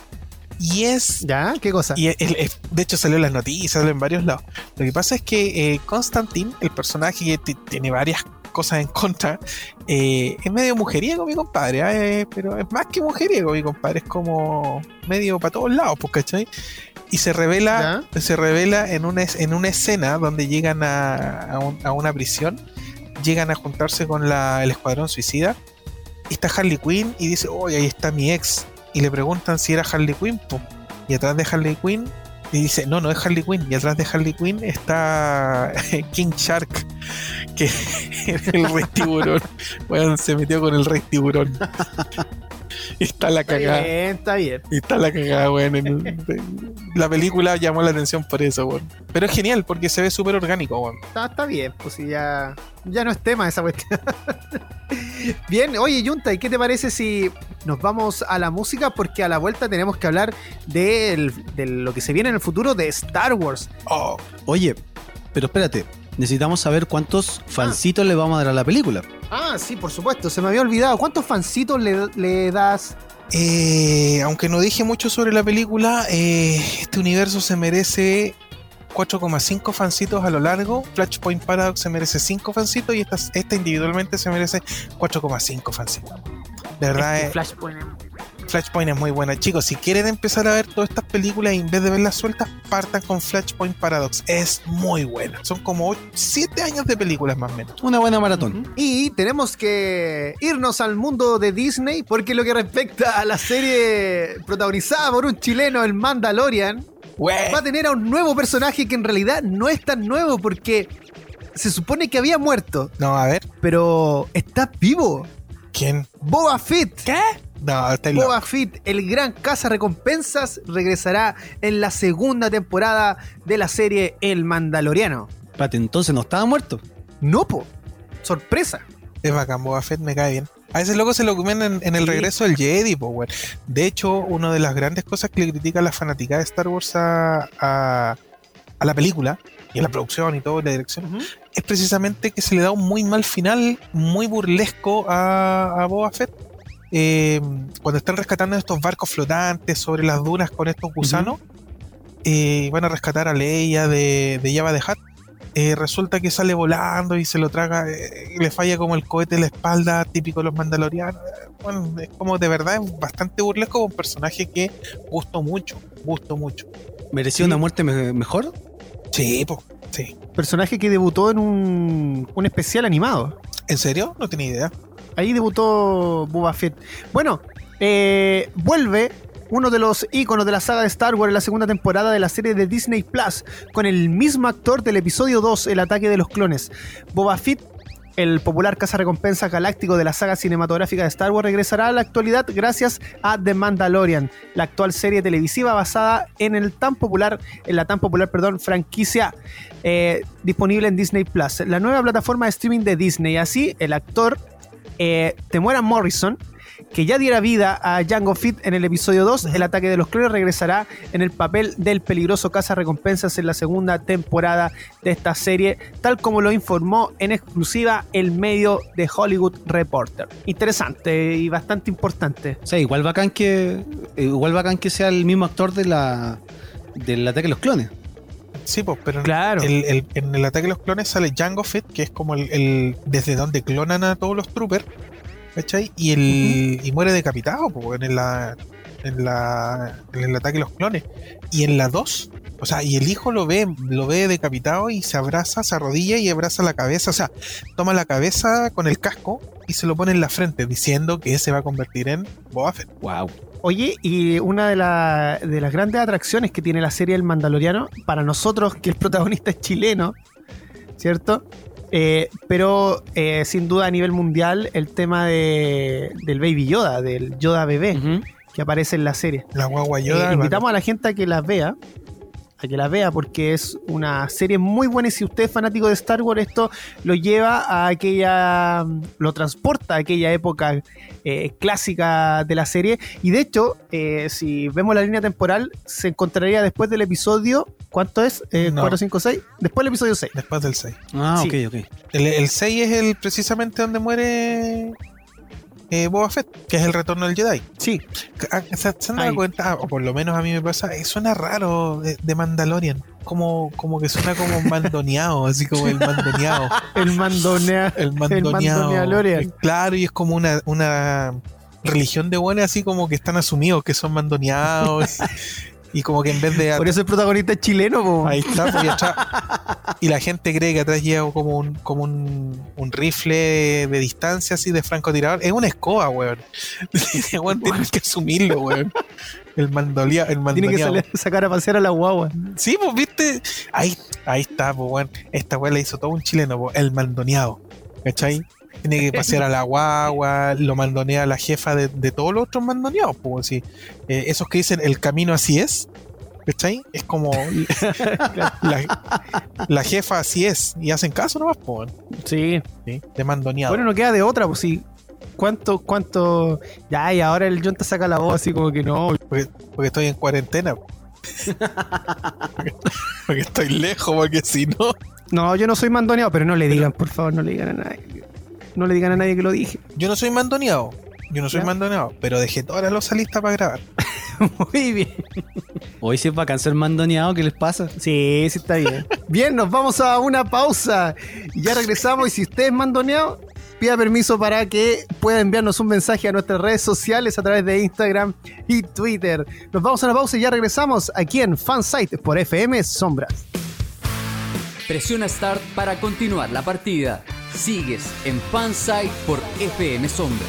Y es ¿Ya? ¿Qué cosa? Y el- el- de hecho salió en las noticias, salió en varios lados. Lo que pasa es que eh, Constantine, el personaje que ti- tiene varias cosas en contra, eh, es medio mujeriego, mi compadre. ah, eh, pero es más que mujeriego, mi compadre. Es como medio para todos lados, pues, ¿cachai? Y se revela, se revela en una, en una escena donde llegan a, a un- a una prisión, llegan a juntarse con la- el escuadrón suicida. Y está Harley Quinn y dice, oye, ahí está mi ex. Y le preguntan si era Harley Quinn, po. Y atrás de Harley Quinn, y dice, no, no es Harley Quinn. Y atrás de Harley Quinn está [laughs] King Shark, que [laughs] es el rey tiburón. Bueno, se metió con el rey tiburón. Y [laughs] está la Está cagada. bien, está bien. Y está la cagada, weón. [laughs] La película llamó la atención por eso, weón. Pero es genial porque se ve súper orgánico, weón. Está, está bien, pues si ya, ya no es tema esa cuestión. [laughs] bien, oye, Junta, ¿y qué te parece si nos vamos a la música? Porque a la vuelta tenemos que hablar del- de lo que se viene en el futuro de Star Wars. Oh, Oye, pero espérate. Necesitamos saber cuántos fancitos le vamos a dar a la película. Ah, sí, por supuesto, se me había olvidado. ¿Cuántos fancitos le, le das? Eh, aunque no dije mucho sobre la película, eh, este universo se merece 4,5 fancitos a lo largo. Flashpoint Paradox se merece 5 fancitos y esta, esta individualmente se merece 4,5 fancitos. De verdad, Este eh, Flashpoint. Flashpoint es muy buena. Chicos, si quieren empezar a ver todas estas películas y en vez de verlas sueltas, partan con Flashpoint Paradox. Es muy buena. Son como 7 años de películas más o menos. Una buena maratón. Y tenemos que irnos al mundo de Disney porque lo que respecta a la serie protagonizada por un chileno, el Mandalorian, va a tener a un nuevo personaje que en realidad no es tan nuevo porque se supone que había muerto, No, a ver, pero está vivo. ¿quién? Boba Fett. ¿Qué? No, está loco. Boba Fett, el gran caza recompensas, regresará en la segunda temporada de la serie El Mandaloriano. Espérate, entonces no estaba muerto. No, po. Sorpresa. Es bacán, Boba Fett me cae bien. A ese loco se lo comen en, en el Sí. regreso del Jedi, po. De hecho, una de las grandes cosas que le critica la fanática de Star Wars a, a, a la película y a la producción y todo, la dirección, es precisamente que se le da un muy mal final, muy burlesco a, a Boba Fett. Eh, cuando están rescatando estos barcos flotantes sobre las dunas con estos gusanos, eh, van a rescatar a Leia de, de Java de Hutt. Eh, resulta que sale volando y se lo traga, eh, y le falla como el cohete en la espalda, típico de los mandalorianos. Bueno, es como de verdad es bastante burlesco, un personaje que gustó mucho, gustó mucho. ¿Merecía Sí. una muerte me- mejor? Sí, po, sí. Personaje que debutó en un, un especial animado. ¿En serio? No tenía idea. Ahí debutó Boba Fett. Bueno, eh, vuelve uno de los íconos de la saga de Star Wars en la segunda temporada de la serie de Disney Plus, con el mismo actor del episodio 2, El ataque de los clones. Boba Fett, el popular recompensa galáctico de la saga cinematográfica de Star Wars, regresará a la actualidad gracias a The Mandalorian, la actual serie televisiva basada en el tan popular, en la tan popular, perdón, franquicia eh, disponible en Disney Plus, la nueva plataforma de streaming de Disney. Así, el actor eh, Temuera Morrison, que ya diera vida a Jango Fett en el episodio 2, el ataque de los clones regresará en el papel del peligroso caza recompensas en la segunda temporada de esta serie, tal como lo informó en exclusiva el medio de Hollywood Reporter. Interesante y bastante importante. Sea, igual bacán que. eh, Igual bacán que sea el mismo actor del ataque de los clones. Sí, pues, pero en- Claro. el- el- en el ataque de los clones sale Jango Fett, que es como el, el- desde donde clonan a todos los troopers, ¿cachai? Y el y muere decapitado, pues, en la en la en el ataque de los clones. Y en la 2, o sea, y el hijo lo ve, lo ve decapitado y se abraza, se arrodilla y abraza la cabeza, o sea, toma la cabeza con el casco y se lo pone en la frente, diciendo que se va a convertir en Boba Fett. Wow. Oye, y una de, la- de las grandes atracciones que tiene la serie El Mandaloriano, para nosotros, que el protagonista es chileno, ¿cierto? Eh, pero eh, sin duda a nivel mundial, el tema de, del Baby Yoda, del Yoda bebé, que aparece en la serie. La guagua Eh, Yoda. invitamos a la gente a que las vea, a que la vea porque es una serie muy buena y si usted es fanático de Star Wars esto lo lleva a aquella, lo transporta a aquella época eh, clásica de la serie y de hecho eh, si vemos la línea temporal se encontraría después del episodio, ¿cuánto es? Eh, No. 4, 5, 6, después del episodio 6. Después del 6. Ah, Sí. ok, ok. El, el 6 es el precisamente donde muere eh, Boba Fett, que es el retorno del Jedi. Sí, Ah, ¿Se, se han dado cuenta? O por lo menos a mí me pasa, eh, suena raro de, de Mandalorian. Como, como que suena como mandoneado, [laughs] así como el mandoneado. el mandonea. El mandoneado. Claro, y es como una, una religión de buenas, así como que están asumidos que son mandoneados. [laughs] y como que en vez de Por eso el protagonista es chileno, po. Ahí está, pues, y, atrás- y la gente cree que atrás lleva como un, como un, un rifle de, de distancia así de francotirador. Es una escoba, weón. [laughs] Weón tiene que asumirlo, weón. El mandolía, el Tiene que salir, sacar a pasear a la guagua. Sí, pues viste. Ahí, ahí está, pues weón. Esta weón la hizo todo un chileno, pues, el mandoneado. ¿Cachai? Tiene que pasear a la guagua, lo mandonea la jefa de, de todos los otros mandoneados, pues sí. Eh, esos que dicen el camino así es. ¿Cachai? Es como [laughs] la, la jefa así es y hacen caso nomás, pues. Sí. ¿sí? De mandoneado. Bueno, no queda de otra, pues sí. ¿Cuánto, cuánto? Ya, y ahora el John te saca la voz así como que no. porque, porque estoy en cuarentena. po. porque, [laughs] porque estoy lejos, porque si no. No, yo no soy mandoneado, pero no le digan, por favor, no le digan a nadie. No le digan a nadie que lo dije. Yo no soy mandoneado. Yo no soy ¿Ya? mandoneado, pero dejé toda la losa lista para grabar. [laughs] Muy bien. Hoy sí es bacán ser mandoneado, ¿qué les pasa? Sí, sí está bien. Bien, nos vamos a una pausa. Ya regresamos y si usted es mandoneado, pida permiso para que pueda enviarnos un mensaje a nuestras redes sociales a través de Instagram y Twitter. Nos vamos a una pausa y ya regresamos aquí en Fansite por FM Sombras. Presiona Start para continuar la partida. Sigues en Fansite por FM Sombra.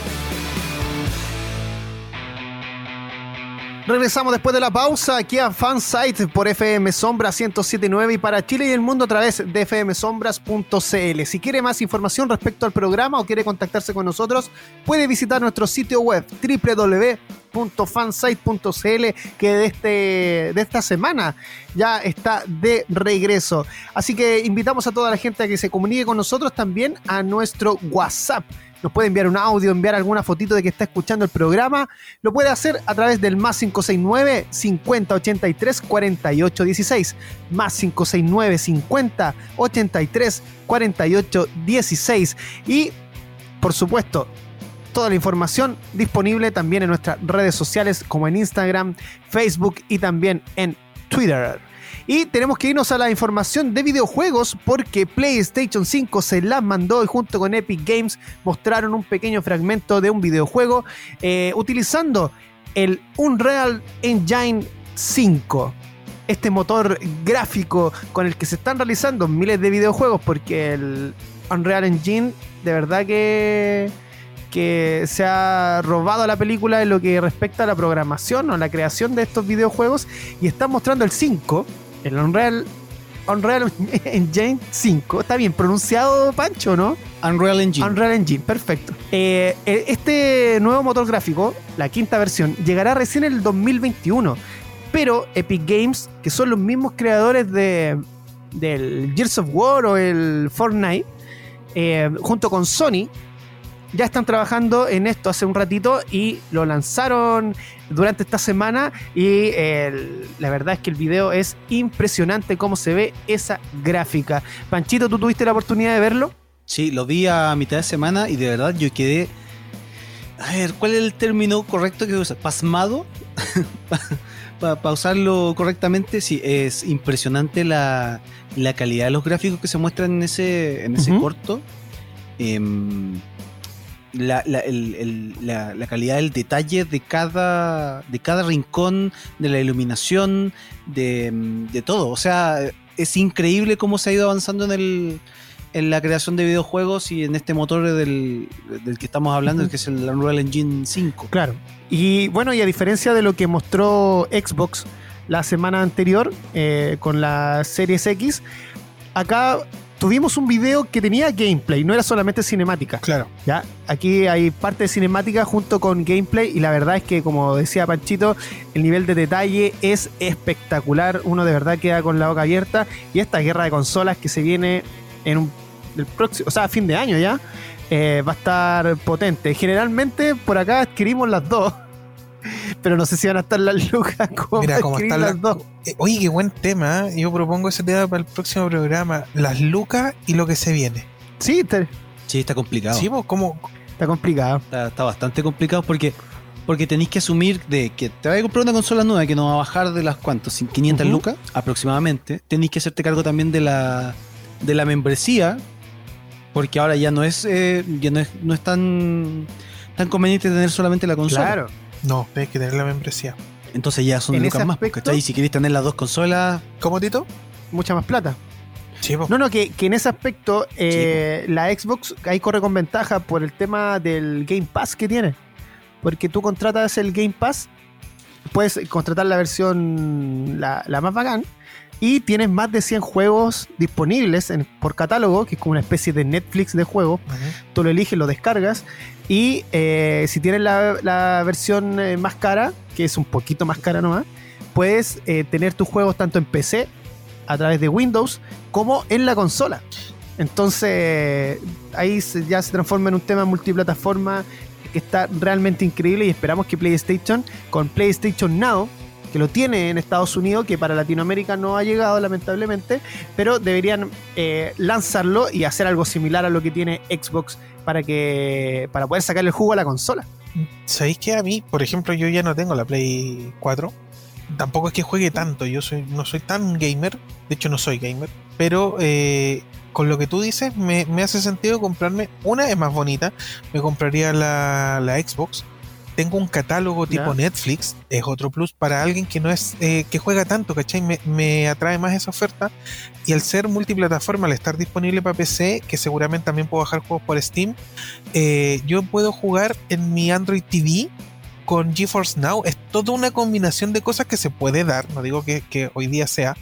Regresamos después de la pausa aquí a Fansite por FM Sombra 1079 y para Chile y el mundo a través de fmsombras.cl. Si quiere más información respecto al programa o quiere contactarse con nosotros, puede visitar nuestro sitio web www.fansite.cl que de, este, de esta semana ya está de regreso. Así que invitamos a toda la gente a que se comunique con nosotros también a nuestro WhatsApp. Nos puede enviar un audio, enviar alguna fotito de que está escuchando el programa. Lo puede hacer a través del más 569 50 83 48 16. Más 569 50 83 48 16. Y, por supuesto, toda la información disponible también en nuestras redes sociales como en Instagram, Facebook y también en Twitter. Y tenemos que irnos a la información de videojuegos porque PlayStation 5 se las mandó y junto con Epic Games mostraron un pequeño fragmento de un videojuego eh, utilizando el Unreal Engine 5. Este motor gráfico con el que se están realizando miles de videojuegos porque el Unreal Engine de verdad que que se ha robado la película en lo que respecta a la programación o la creación de estos videojuegos y están mostrando el 5, el Unreal, Unreal [laughs] Engine 5. Está bien pronunciado, Pancho, ¿no? Unreal Engine. Unreal Engine, perfecto. Eh, eh, este nuevo motor gráfico, la quinta versión, llegará recién en el 2021. Pero Epic Games, que son los mismos creadores de, del Gears of War o el Fortnite, eh, junto con Sony, ya están trabajando en esto hace un ratito y lo lanzaron durante esta semana y la verdad es que el video es impresionante cómo se ve esa gráfica. Panchito, ¿tú tuviste la oportunidad de verlo? Sí, lo vi a mitad de semana y de verdad yo quedé. A ver, ¿cuál es el término correcto que usa? ¿Pasmado? [laughs] Para usarlo correctamente, sí, es impresionante la, la calidad de los gráficos que se muestran en ese, en ese corto. Em, la, la- el- el- la- la calidad del detalle de cada, de cada rincón, de la iluminación, de, de todo. O sea, es increíble cómo se ha ido avanzando en el, en la creación de videojuegos y en este motor del, del que estamos hablando, Ujú. que es el Unreal Engine 5. Claro. Y bueno, y a diferencia de lo que mostró Xbox, la- la semana anterior eh, con la Series X. Acá tuvimos un video que tenía gameplay, no era solamente cinemática. Claro. ¿ya? Aquí hay parte de cinemática junto con gameplay y la verdad es que, como decía Panchito, el nivel de detalle es espectacular. Uno de verdad queda con la boca abierta y esta guerra de consolas que se viene en un el próximo, o sea, a fin de año ya, eh, va a estar potente. Generalmente por acá adquirimos las dos. Pero no sé si van a estar las lucas [laughs] como Mira adquirir están las dos. Eh, Oye, qué buen tema. ¿eh? Yo propongo ese tema para el próximo programa. Las lucas y lo que se viene. Sí, te- Sí, está complicado. Sí, vos, ¿cómo? está complicado. Está, está bastante complicado porque porque tenéis que asumir de que te vas a comprar una consola nueva que no va a bajar de las cuantos, 500 Ujú. lucas aproximadamente. Tenéis que hacerte cargo también de la de la membresía porque ahora ya no es eh, ya no es, no es tan tan conveniente tener solamente la consola. Claro. No, tienes que tener la membresía. Entonces ya son En lucas más, pues, aspecto- ¿cachai? Y si queréis tener las dos consolas, ¿Cómo, Tito? Mucha más plata. Sí, vos. No, no, que, que en ese aspecto eh, la Xbox ahí corre con ventaja por el tema del Game Pass que tiene. Porque tú contratas el Game Pass, puedes contratar la versión la, la más bacán y tienes más de 100 juegos disponibles en- por catálogo, que es como una especie de Netflix de juegos. Tú lo eliges, lo descargas y eh, si tienes la, la versión eh, más cara, que es un poquito más cara nomás, puedes eh, tener tus juegos tanto en PC a través de Windows como en la consola. Entonces ahí se- ya se transforma en un tema multiplataforma que está realmente increíble y esperamos que PlayStation con PlayStation Now que lo tiene en Estados Unidos, que para Latinoamérica no ha llegado lamentablemente, pero deberían eh, lanzarlo y hacer algo similar a lo que tiene Xbox para que para poder sacarle el jugo a la consola. ¿Sabéis que a mí, por ejemplo, yo ya no tengo la Play 4? Tampoco es que juegue tanto, yo no soy tan gamer, de hecho no soy gamer, pero eh, con lo que tú dices me, me hace sentido comprarme, una es más bonita, me compraría la, la Xbox, tengo un catálogo tipo. Netflix, es otro plus para alguien que no es, eh, que juega tanto, ¿cachai? Me, me atrae más esa oferta y al ser multiplataforma, al estar disponible para PC, que seguramente también puedo bajar juegos por Steam, eh, yo puedo jugar en mi Android TV con GeForce Now. Es toda una combinación de cosas que se puede dar. No digo que, que hoy día sea,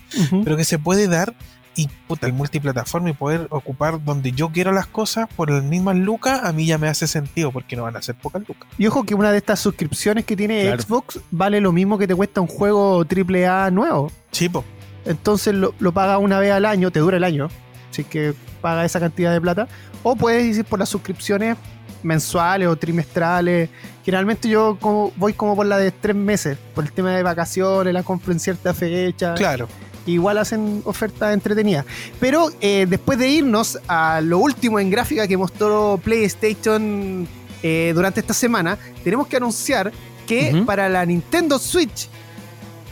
pero que se puede dar. Y puta, el multiplataforma y poder ocupar donde yo quiero las cosas por las mismas lucas, a mí ya me hace sentido porque no van a ser pocas lucas. Y ojo que una de estas suscripciones que tiene Claro. Xbox vale lo mismo que te cuesta un juego AAA nuevo. Chipo, Entonces lo, lo pagas una vez al año, te dura el año, así que paga esa cantidad de plata. O puedes ir por las suscripciones mensuales o trimestrales. Generalmente yo como- voy como por la de tres meses, por el tema de vacaciones, la compro en cierta fecha. claro. Igual hacen ofertas entretenidas. Pero eh, después de irnos a lo último en gráfica que mostró PlayStation eh, durante esta semana, tenemos que anunciar que para la Nintendo Switch,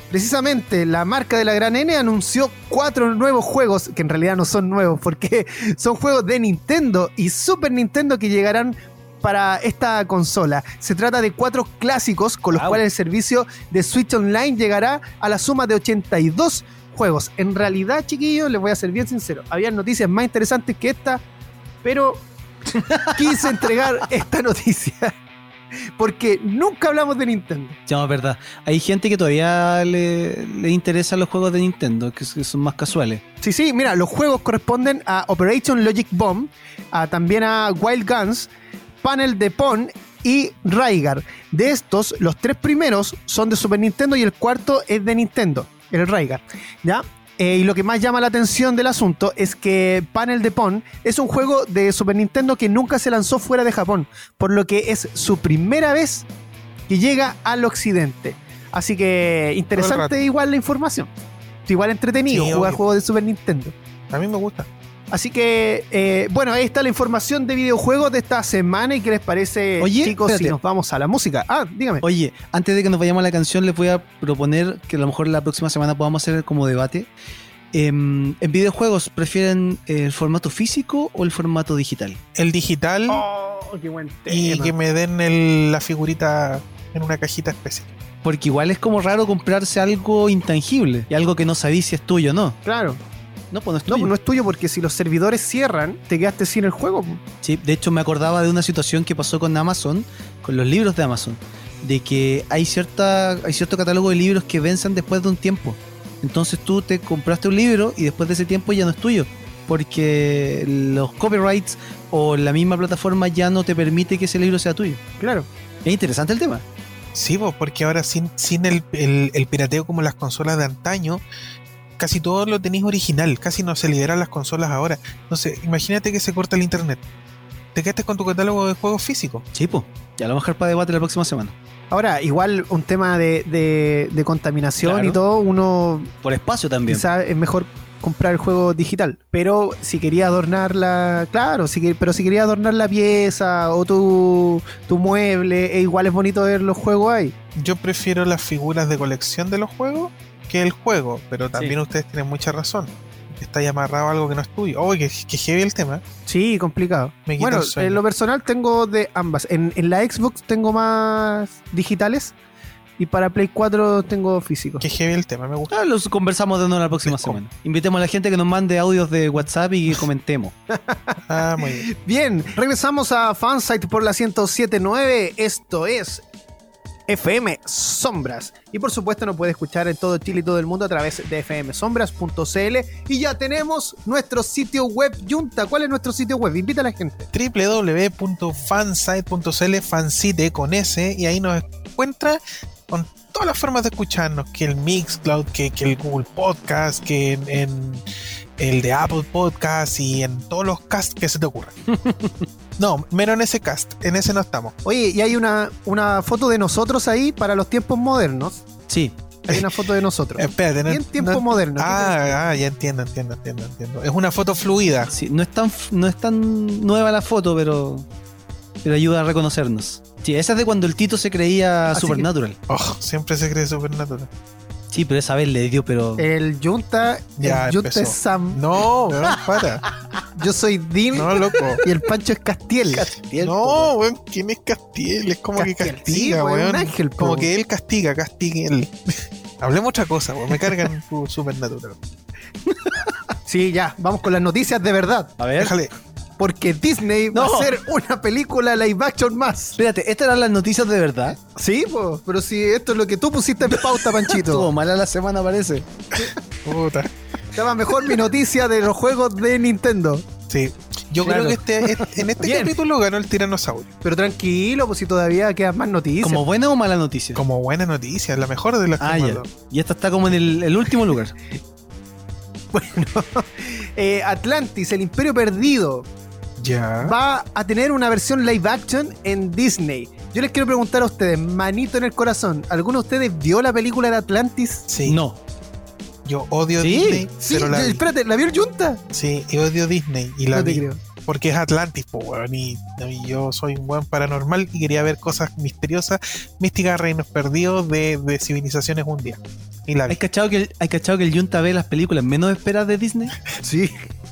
precisamente la marca de la gran N anunció cuatro nuevos juegos, que en realidad no son nuevos, porque [laughs] son juegos de Nintendo y Super Nintendo que llegarán para esta consola. Se trata de cuatro clásicos con los Wow. cuales el servicio de Switch Online llegará a la suma de 82 juegos. En realidad, chiquillos, les voy a ser bien sincero, había noticias más interesantes que esta, pero [laughs] quise entregar esta noticia. Porque nunca hablamos de Nintendo. ya es verdad. Hay gente que todavía le, le interesan los juegos de Nintendo, que, que son más casuales. Sí, sí, mira, los juegos corresponden a Operation Logic Bomb, a, también a Wild Guns, Panel de Pon y Raigar. De estos, los tres primeros son de Super Nintendo y el cuarto es de Nintendo, el Raigar. ¿Ya? Eh, y lo que más llama la atención del asunto es que Panel de Pon es un juego de Super Nintendo que nunca se lanzó fuera de Japón, por lo que es su primera vez que llega al occidente. Así que interesante igual la información. Igual entretenido Sí, jugar obvio. juegos de Super Nintendo. A mí me gusta. Así que, eh, bueno, ahí está la información de videojuegos de esta semana. ¿Y qué les parece, Oye, chicos, si nos vamos a la música? Ah, dígame. Oye, antes de que nos vayamos a la canción, les voy a proponer que a lo mejor la próxima semana podamos hacer como debate. Em, ¿En videojuegos prefieren el formato físico o el formato digital? El digital Oh, qué buen y tema. que me den el- la figurita en una cajita especial. Porque igual es como raro comprarse algo intangible y algo que no sabéis si es tuyo o no. Claro. No, pues no es No, tuyo. pues no es tuyo porque si los servidores cierran, te quedaste sin el juego. Sí, de hecho me acordaba de una situación que pasó con Amazon, con los libros de Amazon, de que hay cierta hay cierto catálogo de libros que vencen después de un tiempo. Entonces tú te compraste un libro y después de ese tiempo ya no es tuyo. porque los copyrights o la misma plataforma ya no te permite que ese libro sea tuyo. Claro. Es interesante el tema. Sí, pues, porque ahora sin, sin el, el- el pirateo como las consolas de antaño, casi todo lo tenéis original, casi no se liberan las consolas ahora. No sé, imagínate que se corta el internet. Te quedaste con tu catálogo de juegos físicos. Sí, pues. Ya lo vamos a dejar para debate la próxima semana. Ahora, igual un tema de, de- de contaminación Claro. y todo, uno Por espacio también. quizá es mejor comprar el juego digital. Pero si quería adornar la. Claro, si, que- pero si quería adornar la pieza o tu, tu mueble, e igual es bonito ver los juegos ahí. Yo prefiero las figuras de colección de los juegos que el juego, pero también ustedes tienen mucha razón. Está ya amarrado a algo que no es tuyo. Oh, que, que heavy el tema. Sí, complicado. Me Bueno, en lo personal tengo de ambas. En, en la Xbox tengo más digitales y para Play 4 tengo físicos. Que heavy el tema, me gusta. Ah, los conversamos de nuevo la próxima semana. Invitemos a la gente que nos mande audios de WhatsApp y que [laughs] comentemos. Ah, muy bien. Bien, regresamos a Fansite por la 1079. Esto es FM Sombras. Y por supuesto nos puede escuchar en todo Chile y todo el mundo a través de fmsombras.cl. Y ya tenemos nuestro sitio web Junta. ¿Cuál es nuestro sitio web? Invita a la gente. www.fansite.cl, fansite con S, y ahí nos encuentra con todas las formas de escucharnos, que el Mixcloud, que, que el Google Podcast, que en, en el de Apple Podcast y en todos los casts que se te ocurran. [laughs] no, menos en ese cast, en ese no estamos. Oye, y hay una, una foto de nosotros ahí para los tiempos modernos. Sí. Hay una foto de nosotros. [laughs] Espérate, no- Bien tiempo no- moderno. Ah, ah, ya entiendo, entiendo, entiendo, entiendo. Es una foto fluida. Sí, no es tan, no es tan nueva la foto, pero, pero ayuda a reconocernos. Sí, esa es de cuando el Tito se creía Así que- Supernatural. Oh, siempre se cree supernatural. Sí, pero esa vez le dio, pero. El Junta, Ya el Junta empezó. es Sam. No, weón, para. Yo soy Dean No, loco. y el Pancho es Castiel. No, weón, ¿quién es Castiel? Es como que Castiel, castiga, sí, weón, un ángel, po. como que él castiga, castigue él. [laughs] Hablemos otra cosa, weón. Me cargan su [laughs] supernatural. Sí, ya, vamos con las noticias de verdad. A ver. Déjale. Porque Disney va a hacer una película live action más. Espérate, ¿estas eran las noticias de verdad? Sí, pero si esto es lo que tú pusiste en pauta, [laughs] Estuvo Panchito. mala la semana, parece. Puta. Estaba mejor mi noticia de los juegos de Nintendo. Sí. Yo Claro. creo que este, este- en este Bien. capítulo ganó el tiranosaurio. Pero tranquilo, pues si todavía quedan más noticias. ¿Como buena o mala noticia? Como buena noticia, la mejor de las que Ah, ya. Y esta está como en el, el último lugar. [laughs] [laughs] Eh, Atlantis, el Imperio Perdido, Ya. va a tener una versión live action en Disney. Yo les quiero preguntar a ustedes, manito en el corazón, ¿alguno de ustedes vio la película de Atlantis? Sí. No. Yo odio ¿Sí? Disney, Sí, pero la vi. espérate, ¿la vio el Junta? Sí, y odio Disney y la no te vi. creo. Porque es Atlantis, po, weón. Y, y yo soy un buen paranormal y quería ver cosas misteriosas, místicas, reinos perdidos de, de civilizaciones un día. Y la vi. ¿Hay cachado, que el, ¿Hay cachado que el Junta ve las películas menos esperadas de Disney? [laughs] Sí.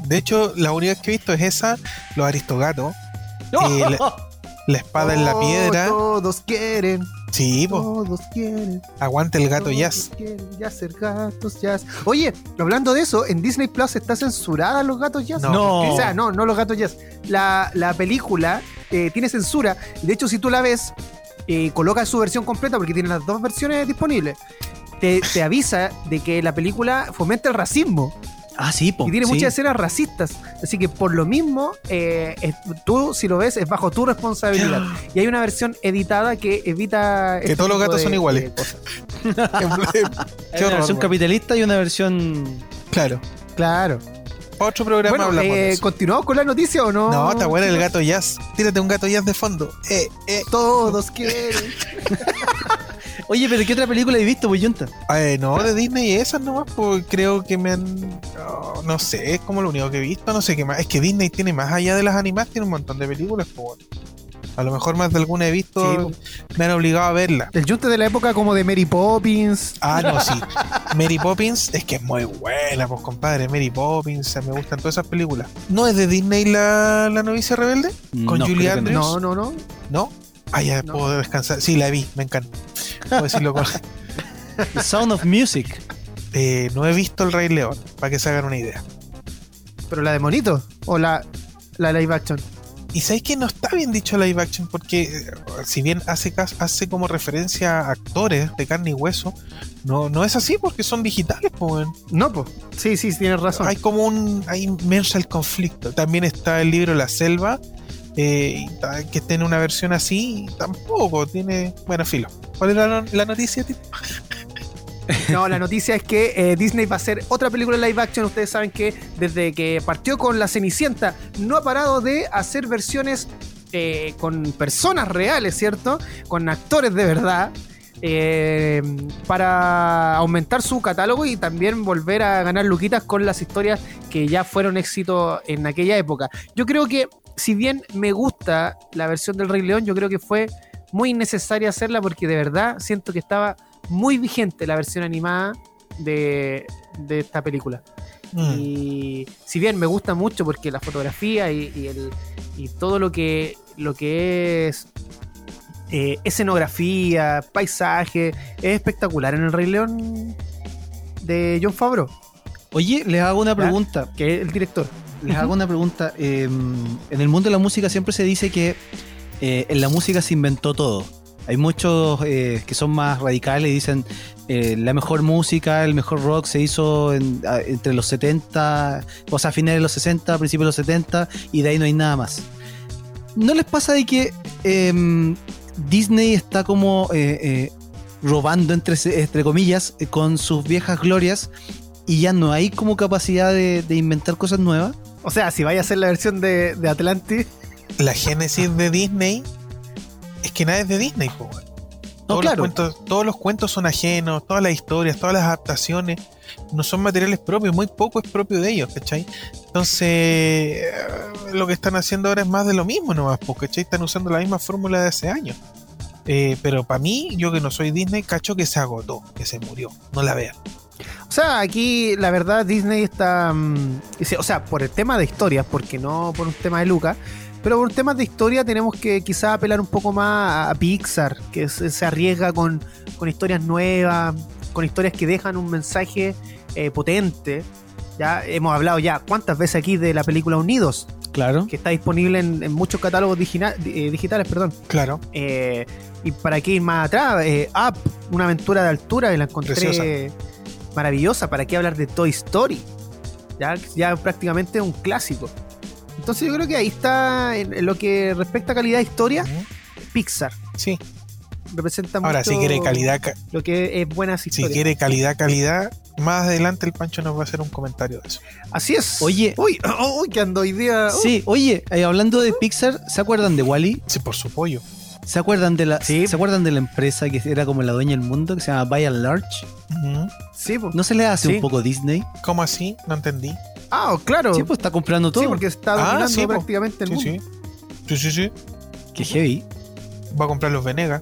De hecho, la única que he visto es esa, Los Aristogatos, Eh, la- La Espada en la Oh, Piedra. Todos quieren, Sí, po, todos quieren. aguante el gato todos jazz. quieren ya ser gatos jazz. Oye, hablando de eso, en Disney Plus está censurada los gatos jazz. No. No. O sea, no, no los gatos jazz. La, la película eh, tiene censura. De hecho, si tú la ves, eh, coloca su versión completa porque tiene las dos versiones disponibles. Te, te avisa de que la película fomenta el racismo Ah, sí, po. y tiene sí. muchas escenas racistas. Así que por lo mismo, eh, es- tú si lo ves es bajo tu responsabilidad. [gasps] Y hay una versión editada que evita... Que este todos los gatos de- son iguales. [laughs] [laughs] Hay una versión capitalista y una versión. Claro. Claro. Otro programa Bueno, hablamos de eh, eso. ¿continuamos con la noticia o no? No, está buena el gato jazz. Tírate un gato jazz de fondo. Eh, eh. Todos quieren. [laughs] Oye, pero ¿qué otra película he visto, pues, Junta? Eh, no, de Disney esas nomás, porque creo que me han. oh, no sé, es como lo único que he visto, no sé qué más. Es que Disney tiene más allá de las animadas, tiene un montón de películas, pues. A lo mejor más de alguna he visto, me han obligado a verla. El Junte de la época como de Mary Poppins. Ah, no, sí. Mary Poppins es que es muy buena, pues compadre. Mary Poppins, me gustan todas esas películas. ¿No es de Disney la, la novicia rebelde? ¿Con No, Julie no. Andrews? No, no, no. ¿No? Ah, ya No. puedo descansar. Sí, la vi, me encanta. Puedo decirlo con- The [laughs] Sound of Music. Eh, no he visto El Rey León, para que se hagan una idea. Pero la de Monito. O la, la live action. Y sabéis que no está bien dicho live action porque eh, si bien hace, hace como referencia a actores de carne y hueso, no, no es así porque son digitales, pues. weón. No, pues. Sí, sí, tienes razón. Hay como un hay inmenso el conflicto. También está el libro La Selva, eh, que tiene una versión así, tampoco tiene. Bueno, filo. ¿Cuál era la, noticia, Tito? [laughs] No, la noticia es que eh, Disney va a hacer otra película live action. Ustedes saben que desde que partió con La Cenicienta no ha parado de hacer versiones eh, con personas reales, ¿cierto? Con actores de verdad. eh, para aumentar su catálogo y también volver a ganar luquitas con las historias que ya fueron éxito en aquella época. Yo creo que, si bien me gusta la versión del Rey León, yo creo que fue muy necesaria hacerla porque de verdad siento que estaba muy vigente la versión animada de, de esta película. Mm. Y si bien me gusta mucho porque la fotografía y, y el, y todo lo que, lo que es eh, escenografía, paisaje, es espectacular en el Rey León de John Favreau, Oye, les hago una pregunta. que es el director. Les hago una pregunta. Eh, en el mundo de la música siempre se dice que eh, en la música se inventó todo. Hay muchos eh, que son más radicales y dicen eh, la mejor música, el mejor rock se hizo entre los 70, o sea, a finales de los 60, principios de los 70 y de ahí no hay nada más. ¿No les pasa de que em, Disney está como eh, robando, entre, comillas, con sus viejas glorias y ya no hay como capacidad de inventar cosas nuevas? O sea, si vaya a hacer la versión de, de Atlantis, La génesis de Disney es que nada es de Disney, po, weón. No, Todos, claro. los cuentos, todos los cuentos son ajenos, todas las historias, todas las adaptaciones no son materiales propios, muy poco es propio de ellos, ¿cachai? Entonces, lo que están haciendo ahora es más de lo mismo nomás, porque ¿cachai? Están usando la misma fórmula de hace años. Eh, pero para mí, yo que no soy Disney, cacho que se agotó, que se murió. No la vean. O sea, aquí la verdad Disney está... mm, o sea, por el tema de historias, porque no por un tema de Lucas, pero por temas de historia tenemos que quizás apelar un poco más a Pixar, que se, se arriesga con, con historias nuevas, con historias que dejan un mensaje eh, potente. Ya hemos hablado ya cuántas veces aquí de la película Unidos, Claro. que está disponible en, en muchos catálogos digina- eh, digitales, perdón. Claro. Eh, y para qué ir más atrás, eh, Up, una aventura de altura, y la encontré Preciosa. Maravillosa. ¿Para qué hablar de Toy Story? Ya, ya prácticamente un clásico. Entonces yo creo que ahí está, en, en lo que respecta a calidad de historia. Pixar Sí. representa Ahora, mucho si quiere calidad, ca- lo que es buenas si historias. quiere calidad, calidad, más adelante el Pancho nos va a hacer un comentario de eso. Así es. Oye. uy, [laughs] uy, que ando hoy día. Sí, oye, eh, hablando de Pixar, ¿se acuerdan de Wally? Sí, por su pollo. ¿Se acuerdan de la Sí. ¿Se acuerdan de la empresa que era como la dueña del mundo que se llama By and Large? Sí, pues. ¿No se le hace Sí. un poco Disney? ¿Cómo así? No entendí. Ah, claro. Sí, pues está comprando todo. Sí, porque está Ah, dominando sí, prácticamente el Sí, mundo. sí. Sí, sí, sí. Qué heavy. Va a comprar los Venegas.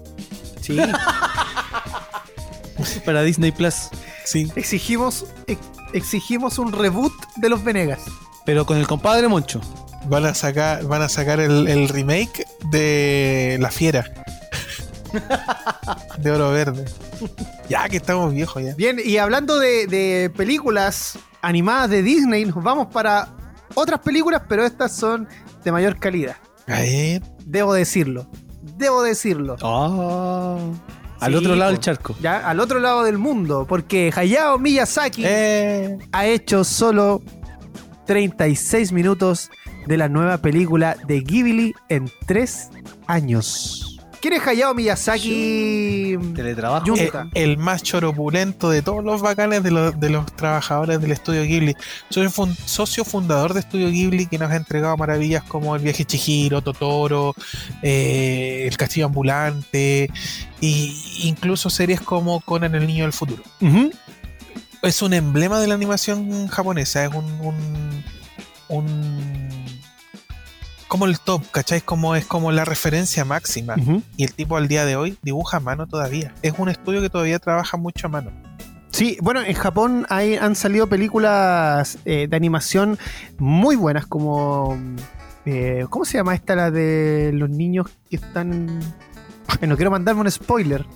Sí. [laughs] Para Disney Plus. Sí. exigimos, ex- exigimos un reboot de los Venegas. Pero con el compadre Moncho. Van a sacar, van a sacar el, el remake de La Fiera. [laughs] de Oro Verde. Ya que estamos viejos ya. Bien, y hablando de, de películas animadas de Disney, nos vamos para otras películas, pero estas son de mayor calidad. Debo decirlo. Debo decirlo. Ah. Al Sí, otro lado del charco. Ya, al otro lado del mundo, porque Hayao Miyazaki Eh, ha hecho solo 36 minutos de la nueva película de Ghibli en 3 años. ¿Quién es Hayao Miyazaki? Teletrabajo. Yo- eh, el más choropulento de todos los bacanes de los, de los trabajadores del estudio Ghibli. Soy fun- socio fundador de Estudio Ghibli que nos ha entregado maravillas como El viaje Chihiro, Totoro, eh, El castillo ambulante e incluso series como Conan el niño del futuro. Es un emblema de la animación japonesa, es un, un, un- como el top, ¿cachai? Como, es como la referencia máxima. Y el tipo al día de hoy dibuja a mano todavía. Es un estudio que todavía trabaja mucho a mano. Sí, bueno, en Japón hay, han salido películas eh, de animación muy buenas, como. eh, ¿Cómo se llama esta? La de los niños que están. No quiero mandarme un spoiler.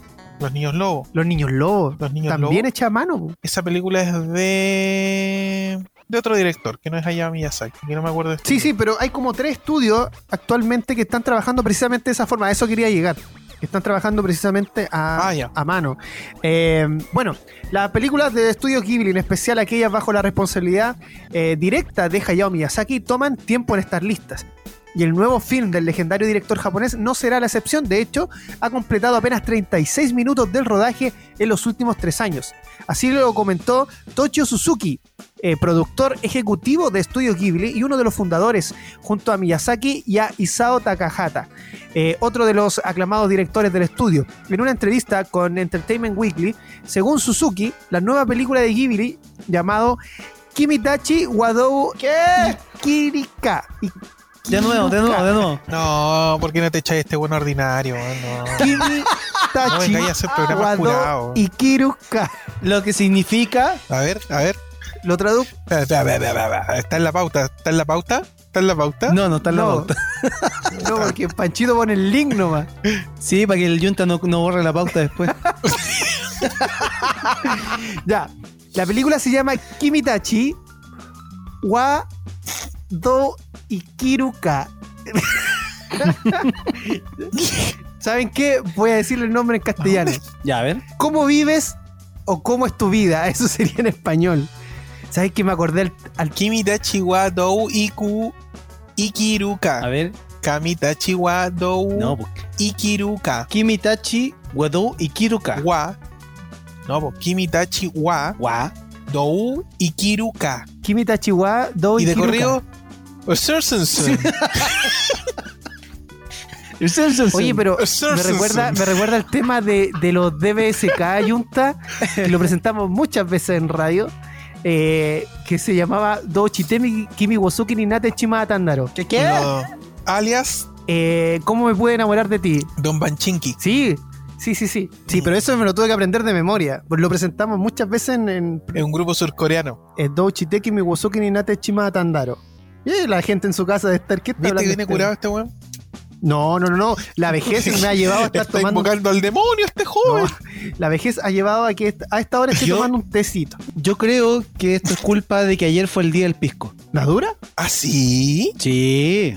Los niños lobos. Los niños lobos. Los niños También lobos. hecha a mano. Esa película es de de otro director, que no es Hayao Miyazaki, que no me acuerdo de este Sí, sí, pero hay como tres estudios actualmente que están trabajando precisamente de esa forma. A eso quería llegar. Que están trabajando precisamente a, Ah, a mano. Eh, bueno, las películas de estudio Ghibli, en especial aquellas bajo la responsabilidad eh, directa de Hayao Miyazaki, toman tiempo en estar listas. Y el nuevo film del legendario director japonés no será la excepción. De hecho, ha completado apenas 36 minutos del rodaje en los últimos tres años. Así lo comentó Toshio Suzuki, eh, productor ejecutivo de Estudio Ghibli y uno de los fundadores, junto a Miyazaki y a Isao Takahata, eh, otro de los aclamados directores del estudio. En una entrevista con Entertainment Weekly, según Suzuki, la nueva película de Ghibli llamado Kimitachi Wadou Ikirika. De nuevo, de nuevo, de nuevo. No, ¿por qué no te echáis este buen ordinario? No, no Kimitachi vengáis a hacer programas Wadou curados. Ikiruka. Lo que significa. A ver, a ver. Lo traduzco. Está en la pauta, está en la pauta, está en la pauta. No, no está en la No. pauta. [laughs] No, porque Panchito pone el link nomás. Sí, para que el Junta no, no borre la pauta después. [laughs] Ya. La película se llama Kimitachi wa do Ikiruka. ¿Saben qué? Voy a decirle el nombre en castellano. Ya, a ver. ¿Cómo vives o cómo es tu vida? [laughs] Eso sería en español. ¿Sabes que me acordé al, al- Kimitachi wa dou iku ikiruka. A ver. Kamitachi wa dou No, pues. ikiruka. Kimitachi, Wedou y Kiruka. Wa. No, pues Kimitachi wa Wa. dou ikiruka. Kimitachi wa do Y de Ikiruka. [laughs] Oye, pero me recuerda, me recuerda el tema de, de los DBSK Junta, que lo presentamos muchas veces en radio, eh, que se llamaba Do Chitemi Kimi Wosuki ni Nate Chima Tandaro. ¿Qué qué? No, alias Eh, ¿Cómo me pude enamorar de ti? Don Banchinki. Sí, sí, sí, sí. Sí, pero eso me lo tuve que aprender de memoria. Pues lo presentamos muchas veces en, en, Es un grupo surcoreano. en Do Chiteki Mi Wosuki ni Nate Chima Tandaro. Y la gente en su casa de estar, ¿qué está ¿Viste hablando que viene este? curado este weón? No, no, no, no. La vejez me ha llevado a [laughs] estar Está tomando. invocando al demonio este joven. No, la vejez ha llevado a que a esta hora esté Yo- tomando un tecito. Yo creo que esto es culpa de que ayer fue el día del pisco. ¿La dura? ¿Ah, sí? Sí.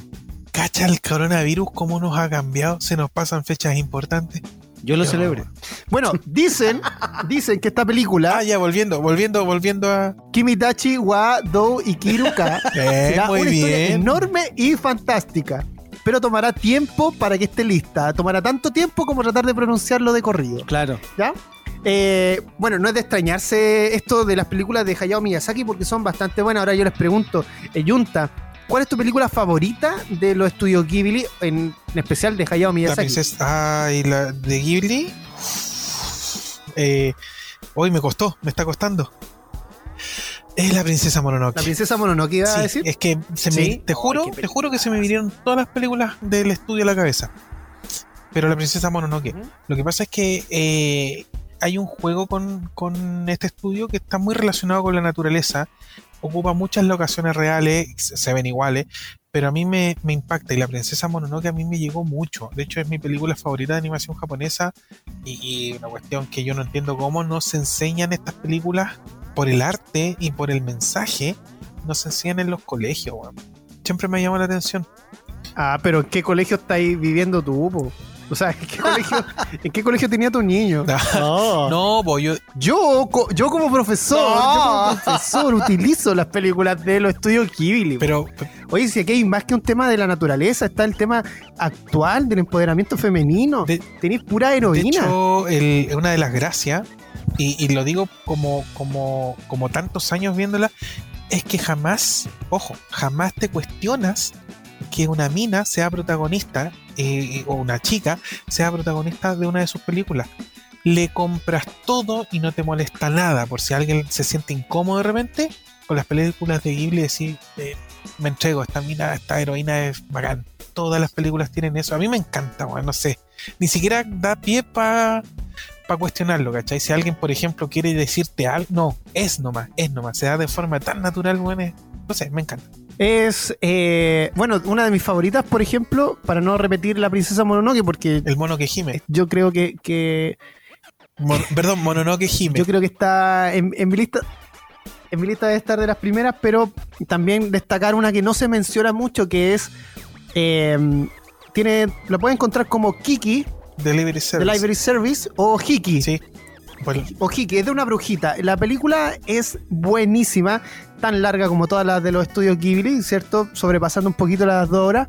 ¿Cacha el coronavirus cómo nos ha cambiado? Se nos pasan fechas importantes. Yo lo celebro. Bueno, [laughs] dicen, dicen que esta película, Ah, ya, volviendo, volviendo, volviendo a. Kimitachi wa do Ikiruka, [laughs] Eh, será muy una historia bien. enorme y fantástica. Pero tomará tiempo para que esté lista. Tomará tanto tiempo como tratar de pronunciarlo de corrido. Claro. ¿Ya? Eh, bueno, no es de extrañarse esto de las películas de Hayao Miyazaki porque son bastante buenas. Ahora yo les pregunto, eh, Yunta, ¿cuál es tu película favorita de los estudios Ghibli, en, en especial de Hayao La Miyazaki? princesa. Ah, y la de Ghibli. Eh, hoy me costó, me está costando. Es la princesa Mononoke. La princesa Mononoke iba a decir. es que se me, ¿Sí? te juro, Ay, te juro que se me vinieron todas las películas del estudio a la cabeza. Pero la princesa Mononoke. Lo que pasa es que eh, hay un juego con, con este estudio que está muy relacionado con la naturaleza. Ocupa muchas locaciones reales, se, ven iguales, pero a mí me, me impacta. Y la princesa Mononoke a mí me llegó mucho. De hecho, es mi película favorita de animación japonesa. Y, una cuestión que yo no entiendo cómo no se enseñan estas películas por el arte y por el mensaje. No se enseñan en los colegios, weón. Siempre me llama la atención. Ah, pero ¿en qué colegio estáis viviendo tú, po? O sea, ¿en qué colegio, ¿en qué colegio tenía tu niño? [laughs] No. No, pues yo, Yo, co- yo como profesor, No. yo como profesor utilizo las películas de los estudios Ghibli. pero Oye, si aquí hay más que un tema de la naturaleza, está el tema actual del empoderamiento femenino. De- Tenéis pura De heroína. hecho, el- una de las gracias, y, y lo digo como, como, como tantos años viéndola, es que jamás, ojo, jamás te cuestionas que una mina sea protagonista, eh, o una chica sea protagonista de una de sus películas. Le compras todo y no te molesta nada. Por si alguien se siente incómodo de repente, con las películas de Ghibli, decir, eh, me entrego, esta mina, esta heroína es bacán. Todas las películas tienen eso. A mí me encanta, weón, no sé ni siquiera da pie para cuestionarlo, ¿cachai? Si alguien, por ejemplo, quiere decirte algo, no, es nomás, es nomás, se da de forma tan natural, bueno, no sé, me encanta. Es, eh, bueno, una de mis favoritas, por ejemplo, para no repetir La Princesa Mononoke, porque El mono que gime, yo creo que, que Mon- perdón, Mononoke gime. yo creo que está en, en mi lista. en mi lista debe estar de las primeras, pero también destacar una que no se menciona mucho, que es. eh, tiene, lo pueden encontrar como Kiki, Delivery de Service. Library Service, o Hiki. Sí. Pues, o Hiki, es de una brujita. La película es buenísima, tan larga como todas las de los estudios Ghibli, ¿cierto? Sobrepasando un poquito las dos horas.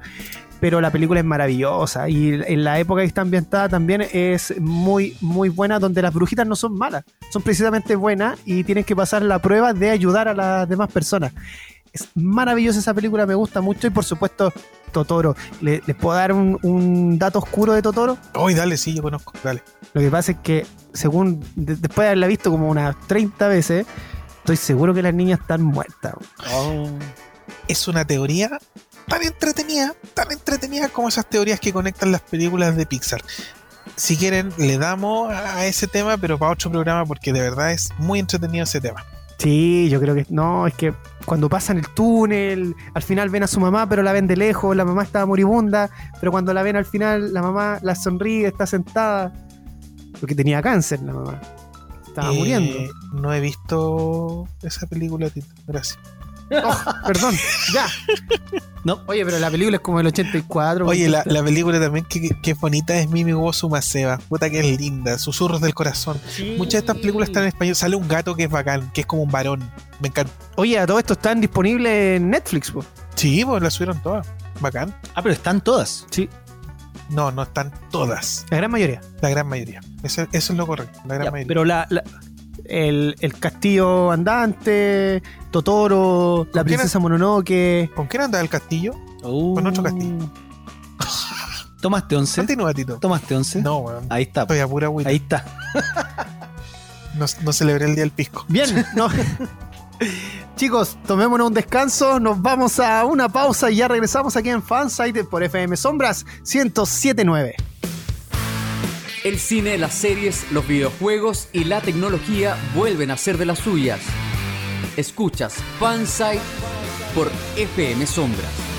Pero la película es maravillosa y en la época que está ambientada también es muy, muy buena, donde las brujitas no son malas, son precisamente buenas y tienen que pasar la prueba de ayudar a las demás personas. Es maravillosa esa película, me gusta mucho y por supuesto Totoro. ¿Le- ¿Les puedo dar un, dato oscuro de Totoro? Hoy dale, sí, yo conozco. Dale. Lo que pasa es que, según de- después de haberla visto como unas 30 veces, estoy seguro que las niñas están muertas. Es una teoría tan entretenida, tan entretenida como esas teorías que conectan las películas de Pixar. Si quieren, le damos a ese tema, pero para otro programa, porque de verdad es muy entretenido ese tema. Sí, yo creo que no, es que cuando pasan el túnel, al final ven a su mamá, pero la ven de lejos, la mamá estaba moribunda, pero cuando la ven al final, la mamá la sonríe, está sentada, porque tenía cáncer la mamá. Estaba Eh, muriendo. No he visto esa película, Tito. Gracias. Oh, perdón, ya. No. Oye, pero la película es como el 84. Oye, la, película también que, que es bonita es Mimi Wosu Maseba. Puta que es linda. Susurros del corazón. Sí. Muchas de estas películas están en español. Sale un gato que es bacán, que es como un varón. Me encanta. Oye, a todo esto están disponibles en Netflix, po. Sí, pues la subieron todas. Bacán. Ah, pero están todas. Sí, No, no están todas. la gran mayoría. La gran mayoría. Eso, eso es lo correcto. La gran Ya, mayoría. pero la, la- el, el castillo andante, Totoro, la ¿Con quién princesa Mononoke. ¿Con quién anda el castillo? Con otro castillo. Tomaste 11. Continúa, Tito. Tomaste 11. No, weón. Ahí está. Estoy a pura agüita. Ahí está. [laughs] No, no celebré el día del pisco. Bien, no. [laughs] Chicos, tomémonos un descanso, nos vamos a una pausa y ya regresamos aquí en Fansite por FM Sombras 1079. El cine, las series, los videojuegos y la tecnología vuelven a ser de las suyas. Escuchas Fansite por FM Sombras.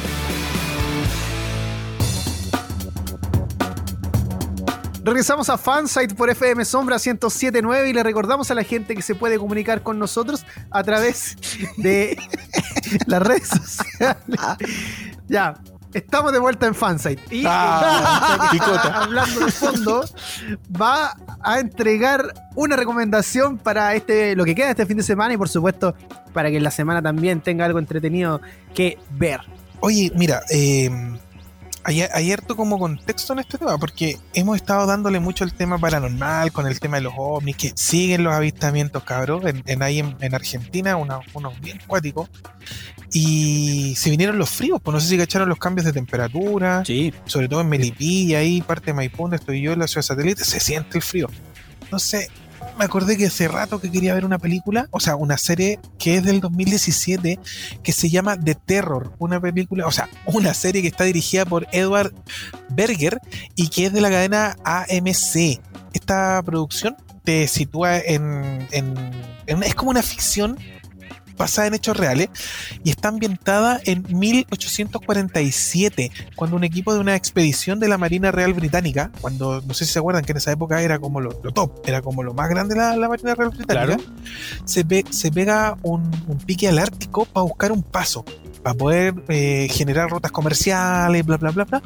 Regresamos a Fansite por FM Sombra 1079 y le recordamos a la gente que se puede comunicar con nosotros a través de [laughs] las redes sociales. Ya, estamos de vuelta en Fansite. Y Ah, [laughs] hablando de fondo, va a entregar una recomendación para este lo que queda este fin de semana y por supuesto para que en la semana también tenga algo entretenido que ver. Oye, mira, eh, hay, hay harto como contexto en este tema, porque hemos estado dándole mucho el tema paranormal, con el tema de los ovnis, que siguen los avistamientos, cabros, en, en ahí en, en Argentina, una- unos bien cuáticos. Y se vinieron los fríos, pues no sé si cacharon los cambios de temperatura, Sí. sobre todo en Melipilla, ahí parte de Maipú, donde estoy yo, en la ciudad satélite, se siente el frío. Entonces, me acordé que hace rato que quería ver una película, o sea, una serie que es del 2017, que se llama The Terror, una película, o sea, una serie que está dirigida por Edward Berger y que es de la cadena AMC. Esta producción te sitúa en, en- en es como una ficción basada en hechos reales y está ambientada en 1847, cuando un equipo de una expedición de la Marina Real Británica, cuando no sé si se acuerdan que en esa época era como lo, lo top, era como lo más grande la, la Marina Real Británica, se, pe- se pega un, un pique al Ártico para buscar un paso, para poder eh, generar rutas comerciales, bla, bla, bla, bla.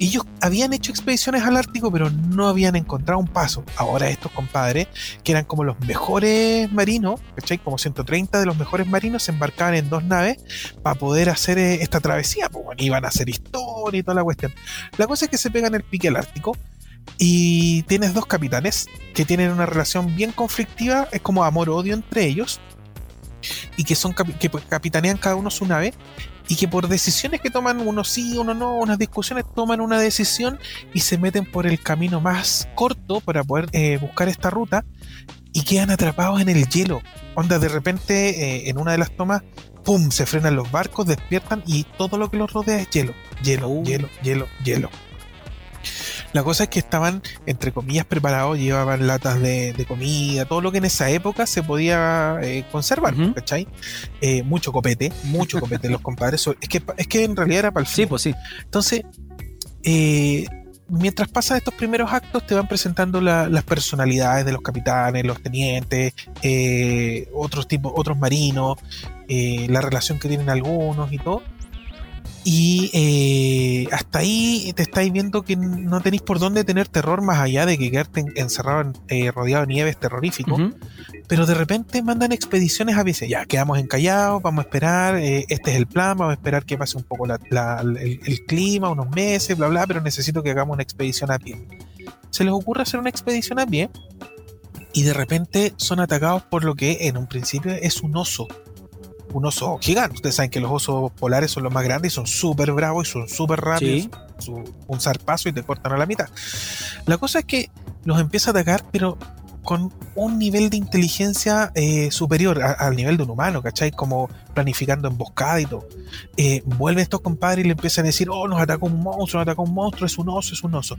Ellos habían hecho expediciones al Ártico, pero no habían encontrado un paso. Ahora estos compadres, que eran como los mejores marinos, ¿cachai? Como 130 de los mejores marinos, se embarcaban en dos naves para poder hacer eh, esta travesía. Pues iban a hacer historia y toda la cuestión. La cosa es que se pegan el pique al Ártico y tienes dos capitanes que tienen una relación bien conflictiva, es como amor-odio entre ellos, y que son que capitanean cada uno su nave, y que por decisiones que toman, uno sí, uno no, unas discusiones, toman una decisión y se meten por el camino más corto para poder eh, buscar esta ruta, y quedan atrapados en el hielo. Onda, de repente, eh, en una de las tomas, ¡pum! Se frenan los barcos, despiertan y todo lo que los rodea es hielo. Hielo, Uh. hielo, hielo, hielo. La cosa es que estaban, entre comillas, preparados, llevaban latas de, de comida, todo lo que en esa época se podía eh, conservar, Ujú. ¿cachai? Eh, mucho copete, mucho copete los [laughs] compadres. Es que, es que en realidad era para el Sí, pues sí. Entonces, eh, mientras pasan estos primeros actos, te van presentando la- las personalidades de los capitanes, los tenientes, eh, otros tipos, otros marinos, eh, la relación que tienen algunos y todo. Y eh, hasta ahí te estáis viendo que no tenéis por dónde tener terror más allá de que quedarte en- encerrado, en- eh, rodeado de nieve es terrorífico pero de repente mandan expediciones a veces, ya quedamos encallados, vamos a esperar, eh, este es el plan, vamos a esperar que pase un poco la- la- el, el clima, unos meses, bla, bla, pero necesito que hagamos una expedición a pie. Se les ocurre hacer una expedición a pie y de repente son atacados por lo que en un principio es un oso. Un oso gigante. Ustedes saben que los osos polares son los más grandes y son súper bravos y son súper rápidos. Sí. Su- un zarpazo y te cortan a la mitad. La cosa es que los empieza a atacar, pero con un nivel de inteligencia eh, superior a- al nivel de un humano, ¿cachai? Como planificando emboscada y todo. Eh, vuelven estos compadres y le empiezan a decir, oh, nos atacó un monstruo, nos atacó un monstruo, es un oso, es un oso.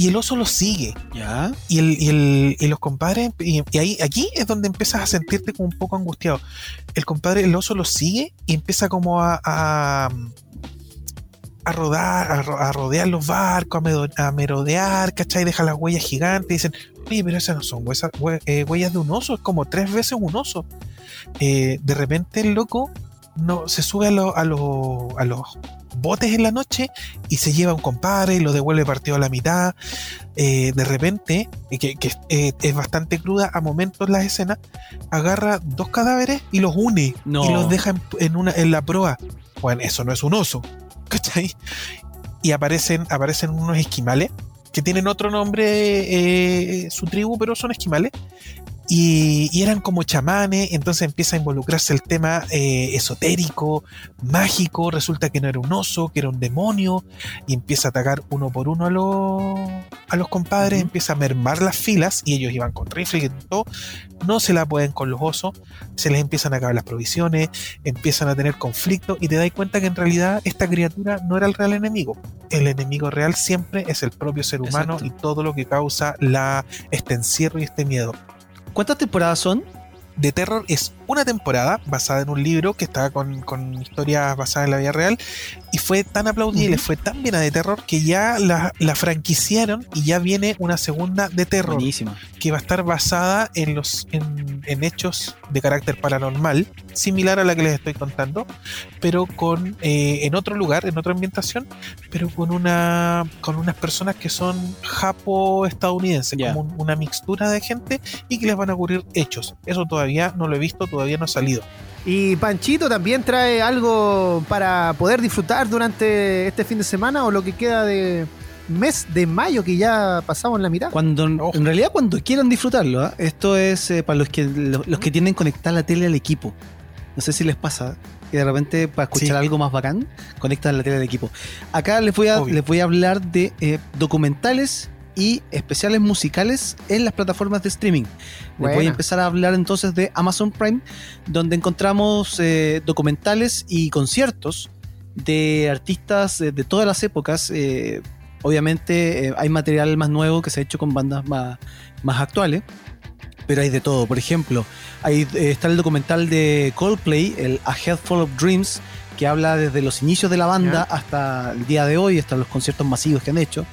Y el oso los sigue. Ya. Y, el, y, el- y los compadres, y, y ahí, aquí es donde empiezas a sentirte como un poco angustiado. El compadre, el oso los sigue y empieza como a, a, a rodar, a, ro- a rodear los barcos, a, medo- a merodear, ¿cachai? Deja las huellas gigantes y dicen, oye, pero esas no son huesas- hue- eh, huellas de un oso, es como tres veces un oso. Eh, de repente el loco no, se sube a, lo- a, lo- a los botes en la noche y se lleva a un compadre y lo devuelve partido a la mitad. Eh, de repente, que, que, eh, es bastante cruda a momentos la escena, agarra dos cadáveres y los une No. y los deja en, en una, en la proa. Bueno, eso no es un oso, ¿cachai? Y aparecen, aparecen unos esquimales que tienen otro nombre, eh, su tribu, pero son esquimales. Y, y eran como chamanes, entonces empieza a involucrarse el tema eh, esotérico, mágico, resulta que no era un oso, que era un demonio, y empieza a atacar uno por uno a los, a los compadres, empieza a mermar las filas, y ellos iban con rifle y todo, no se la pueden con los osos, se les empiezan a acabar las provisiones, empiezan a tener conflicto, y te das cuenta que en realidad esta criatura no era el real enemigo, el enemigo real siempre es el propio ser humano Exacto. y todo lo que causa la, este encierro y este miedo. ¿Cuántas temporadas son? The Terror es una temporada basada en un libro que estaba con, con historias basadas en la vida real y fue tan aplaudida y Ujú. le fue tan bien a The Terror que ya la, la franquiciaron y ya viene una segunda de Terror que va a estar basada en los en, en hechos de carácter paranormal similar a la que les estoy contando pero con eh, en otro lugar en otra ambientación pero con una con unas personas que son japo estadounidenses como un- una mixtura de gente y que les van a ocurrir hechos. Eso todavía no lo he visto todavía no ha salido ¿Y Panchito también trae algo para poder disfrutar durante este fin de semana o lo que queda de mes de mayo que ya pasamos en la mitad? Cuando, Ojo. en realidad, cuando quieran disfrutarlo, ¿ah? esto es eh, para los que, los, los que tienen conectar la tele al equipo. No sé si les pasa que de repente para escuchar Sí. algo más bacán, conectan la tele al equipo. Acá les voy a, Obvio. les voy a hablar de eh, documentales y especiales musicales en las plataformas de streaming. Les voy a empezar a hablar entonces de Amazon Prime, donde encontramos eh, documentales y conciertos de artistas eh, de todas las épocas. eh, obviamente eh, hay material más nuevo que se ha hecho con bandas más, más actuales, pero hay de todo. Por ejemplo, ahí está el documental de Coldplay, el A Head Full of Dreams, que habla desde los inicios de la banda hasta el día de hoy, hasta los conciertos masivos que han hecho.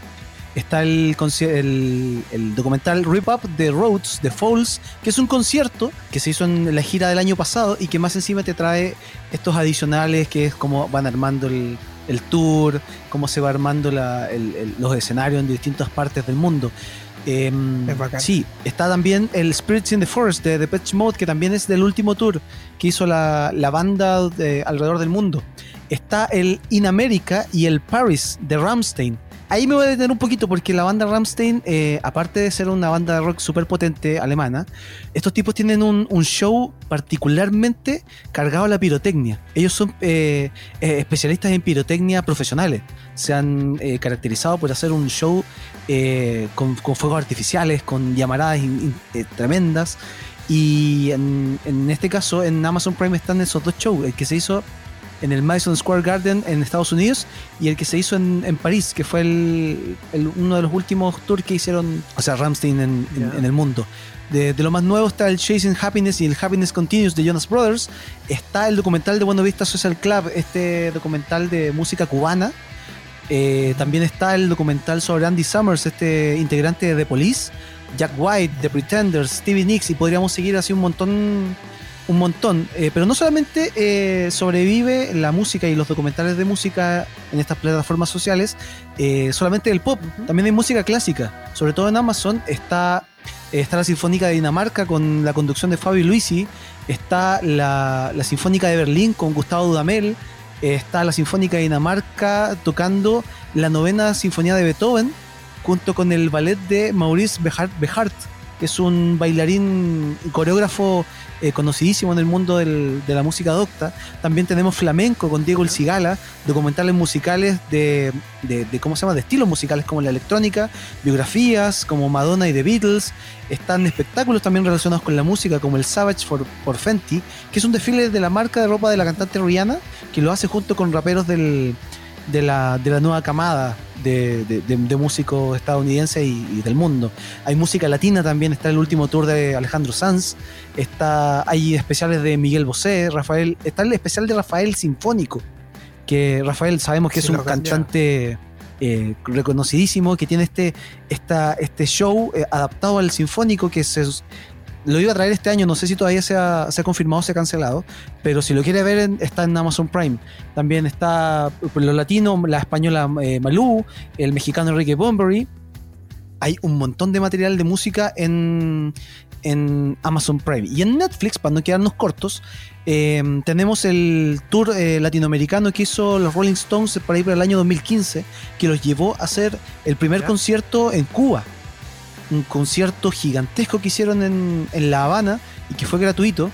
Está el, conci- el, el documental Rip Up de Rhodes, de Falls, que es un concierto que se hizo en la gira del año pasado y que más encima te trae estos adicionales que es como van armando el, el tour, cómo se va armando la- los escenarios en distintas partes del mundo. Em, Es bacán. sí, está también el Spirits in the Forest de Depeche Mode, que también es del último tour que hizo la, la banda de- alrededor del mundo. Está el In America y el Paris de Ramstein. Ahí me voy a detener un poquito porque la banda Ramstein, eh, aparte de ser una banda de rock súper potente alemana, estos tipos tienen un, show particularmente cargado a la pirotecnia. Ellos son eh, eh, especialistas en pirotecnia profesionales. Se han eh, caracterizado por hacer un show eh, con, fuegos artificiales, con llamaradas tremendas. Y en, en este caso, en Amazon Prime están esos dos shows: el que se hizo en el Madison Square Garden en Estados Unidos y el que se hizo en, en París, que fue el, el- uno de los últimos tours que hicieron, o sea, Ramstein en, en- Ya. en el mundo. De, de lo más nuevo está el Chasing Happiness y el Happiness Continues de Jonas Brothers. Está el documental de Buena Vista Social Club, este documental de música cubana, Eh, también está el documental sobre Andy Summers, este integrante de The Police, Jack White, The Pretenders, Stevie Nicks, y podríamos seguir así un montón. Un montón. Eh, pero no solamente eh, sobrevive la música y los documentales de música en estas plataformas sociales, eh, solamente el pop, también hay música clásica. Sobre todo en Amazon está, está la Sinfónica de Dinamarca con la conducción de Fabio Luisi, está la, la Sinfónica de Berlín con Gustavo Dudamel, está la Sinfónica de Dinamarca tocando la novena Sinfonía de Beethoven junto con el ballet de Maurice Behart, que es un bailarín coreógrafo eh, conocidísimo en el mundo del, de la música docta. También tenemos flamenco con Diego El Cigala, documentales musicales de, de, ¿cómo se llama? De estilos musicales como la electrónica, biografías como Madonna y The Beatles. Están espectáculos también relacionados con la música como el Savage for, por Fenty, que es un desfile de la marca de ropa de la cantante Rihanna, que lo hace junto con raperos del, de, la, de la nueva camada de, de, de músicos estadounidenses y, y, del mundo. Hay música latina también, está el último tour de Alejandro Sanz, está, hay especiales de Miguel Bosé, Rafael, está el especial de Rafael Sinfónico, que Rafael sabemos que sí, es un cantante eh, reconocidísimo, que tiene este, esta, este show eh, adaptado al sinfónico que se, lo iba a traer este año, no sé si todavía se ha, se ha confirmado o se ha cancelado, pero si lo quiere ver en, está en Amazon Prime. También está lo latino, la española eh, Malú, el mexicano Enrique Bombery. Hay un montón de material de música en, en Amazon Prime. Y en Netflix, para no quedarnos cortos, eh, tenemos el tour eh, latinoamericano que hizo los Rolling Stones por ahí por el año 2015, que los llevó a hacer el primer ¿Ya? concierto en Cuba un concierto gigantesco que hicieron en, en La Habana y que fue gratuito.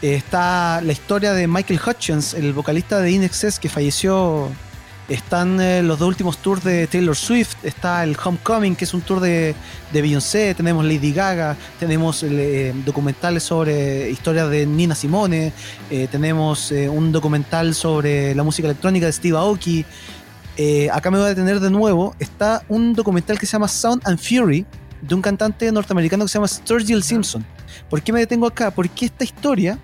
Eh, está la historia de Michael Hutchins, el vocalista de Inexcess que falleció. Están eh, los dos últimos tours de Taylor Swift. Está el Homecoming, que es un tour de, de Beyoncé. Tenemos Lady Gaga. Tenemos eh, documentales sobre historias de Nina Simone. tenemos un documental sobre la música electrónica de Steve Aoki. acá me voy a detener de nuevo. Está un documental que se llama Sound and Fury, de un cantante norteamericano que se llama Sturgill Simpson. ¿Por qué me detengo acá? Porque esta historia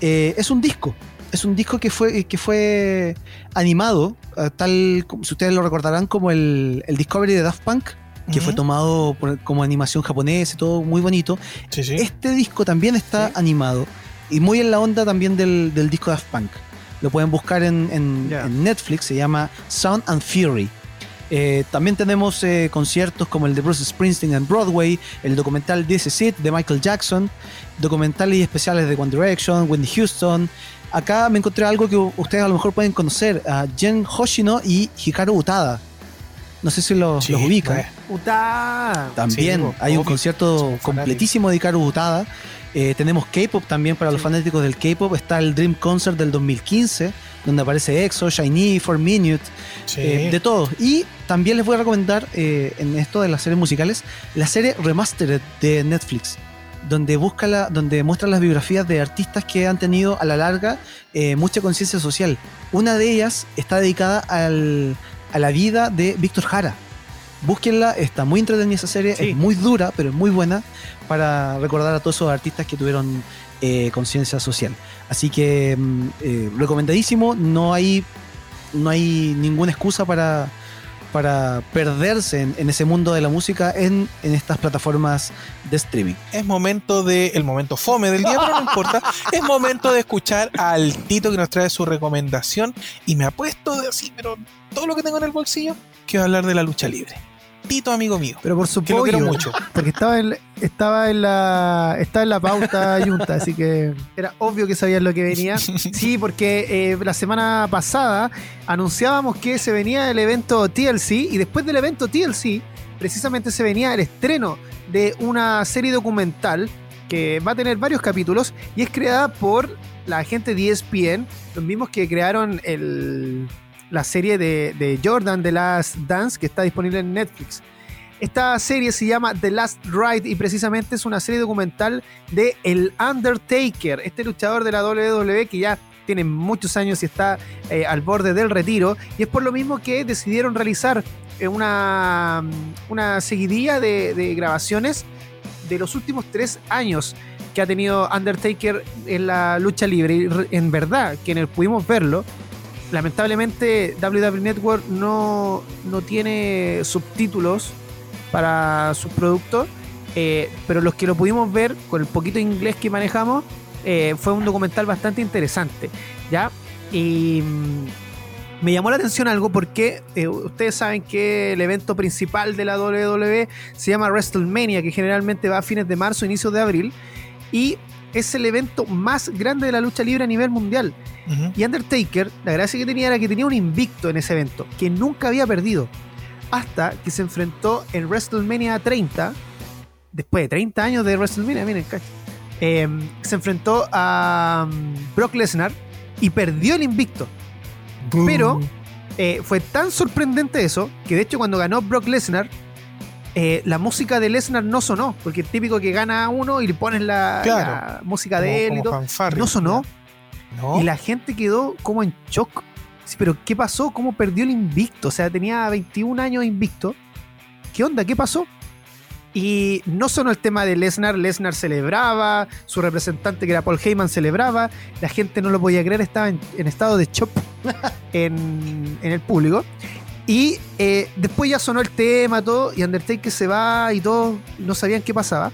eh, es un disco. Es un disco que fue, que fue animado, uh, tal si ustedes lo recordarán, como el, el Discovery de Daft Punk, que uh -huh. fue tomado por, como animación japonesa y todo muy bonito. Sí, sí. Este disco también está sí. animado y muy en la onda también del, del disco Daft Punk. Lo pueden buscar en, en, yeah. en Netflix, se llama Sound and Fury. Eh, también tenemos eh, conciertos como el de Bruce Springsteen en Broadway, el documental This Is It de Michael Jackson, documentales y especiales de One Direction, Wendy Houston. Acá me encontré algo que ustedes a lo mejor pueden conocer, a Jen Hoshino y Hikaru Utada. No sé si los, sí, los ubican. Utada. También sí, hay un concierto completísimo de Hikaru Utada. Eh, tenemos K-pop también para sí. los fanáticos del K-pop. Está el Dream Concert del 2015 donde aparece EXO, Shiny, For Minute, sí. eh, de todos. Y también les voy a recomendar eh, en esto de las series musicales la serie Remastered de Netflix, donde busca la, donde muestra las biografías de artistas que han tenido a la larga eh, mucha conciencia social. Una de ellas está dedicada al, a la vida de Víctor Jara. Búsquenla, está muy entretenida esa serie, sí. es muy dura, pero es muy buena para recordar a todos esos artistas que tuvieron eh, conciencia social. Así que mm, eh, recomendadísimo, no hay, no hay ninguna excusa para, para perderse en, en, ese mundo de la música en, en, estas plataformas de streaming. Es momento de, el momento fome del día, pero no importa, [laughs] es momento de escuchar al Tito que nos trae su recomendación y me apuesto de así, pero todo lo que tengo en el bolsillo, que va a hablar de la lucha libre. Amigo mío. Pero por supuesto. Que lo quiero mucho. Porque estaba en, estaba en la estaba en la pauta [laughs] Junta, así que era obvio que sabían lo que venía. [laughs] Sí, porque eh, la semana pasada anunciábamos que se venía el evento TLC y después del evento TLC precisamente se venía el estreno de una serie documental que va a tener varios capítulos y es creada por la gente de ESPN, los mismos que crearon el la serie de, de, Jordan, The Last Dance, que está disponible en Netflix. Esta serie se llama The Last Ride y precisamente es una serie documental de El Undertaker, este luchador de la WWE que ya tiene muchos años y está eh, al borde del retiro. Y es por lo mismo que decidieron realizar eh, una, una seguidilla de, de grabaciones de los últimos tres años que ha tenido Undertaker en la lucha libre. Y en verdad, quienes pudimos verlo, lamentablemente WWE Network no, no tiene subtítulos para sus productos, eh, pero los que lo pudimos ver con el poquito inglés que manejamos, eh, fue un documental bastante interesante, ¿ya? Y mm, me llamó la atención algo porque eh, ustedes saben que el evento principal de la WWE se llama WrestleMania, que generalmente va a fines de marzo, inicios de abril, y es el evento más grande de la lucha libre a nivel mundial. Y Undertaker, la gracia que tenía era que tenía un invicto en ese evento, que nunca había perdido. Hasta que se enfrentó en WrestleMania 30, después de 30 años de WrestleMania, miren, eh, se enfrentó a um, Brock Lesnar y perdió el invicto. Pero eh, fue tan sorprendente eso que de hecho cuando ganó Brock Lesnar, eh, la música de Lesnar no sonó, porque es típico que gana uno y le ponen la, Claro. la música de él y todo. No sonó. No. Y la gente quedó como en shock. Sí, pero ¿qué pasó? ¿Cómo perdió el invicto? O sea, tenía 21 años invicto. ¿Qué onda? ¿Qué pasó? Y no sonó el tema de Lesnar. Lesnar celebraba, su representante que era Paul Heyman celebraba. La gente no lo podía creer, estaba en, en estado de shock [laughs] en, en el público. Y eh, después ya sonó el tema, todo, y Undertaker se va y todos no sabían qué pasaba.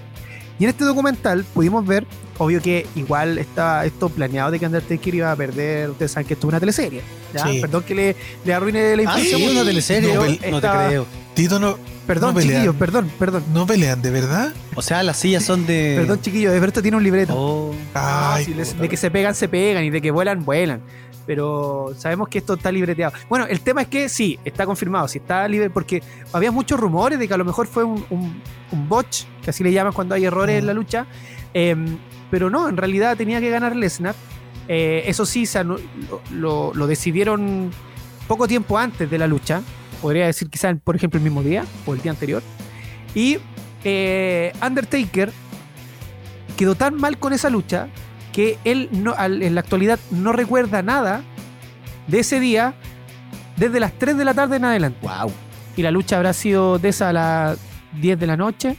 Y en este documental pudimos ver, obvio que igual está esto planeado de que Undertaker iba a perder, ustedes saben que esto es una teleserie. ¿ya? Sí. Perdón que le, le arruine la Ah, información. sí, una teleserie. No, No, te creo. Tito no, Perdón, no chiquillos, perdón, perdón. no pelean, ¿de verdad? O sea, las sillas son de. Perdón, chiquillos, de verdad tiene un libreto. Oh. Ah, Ay, les- de que se pegan, se pegan y de que vuelan, vuelan. Pero sabemos que esto está libreteado. Bueno, el tema es que sí, está confirmado, sí está libre, porque había muchos rumores de que a lo mejor fue un, un, un botch, que así le llaman cuando hay errores en la lucha. Em, pero no, en realidad tenía que ganar Lesnar. Eh, eso sí, se lo, lo- lo decidieron poco tiempo antes de la lucha. Podría decir quizás, por ejemplo, el mismo día o el día anterior. Y eh, Undertaker quedó tan mal con esa lucha que él no, al- en la actualidad no recuerda nada de ese día desde las 3 de la tarde en adelante. Wow. Y la lucha habrá sido de esa a las 10 de la noche.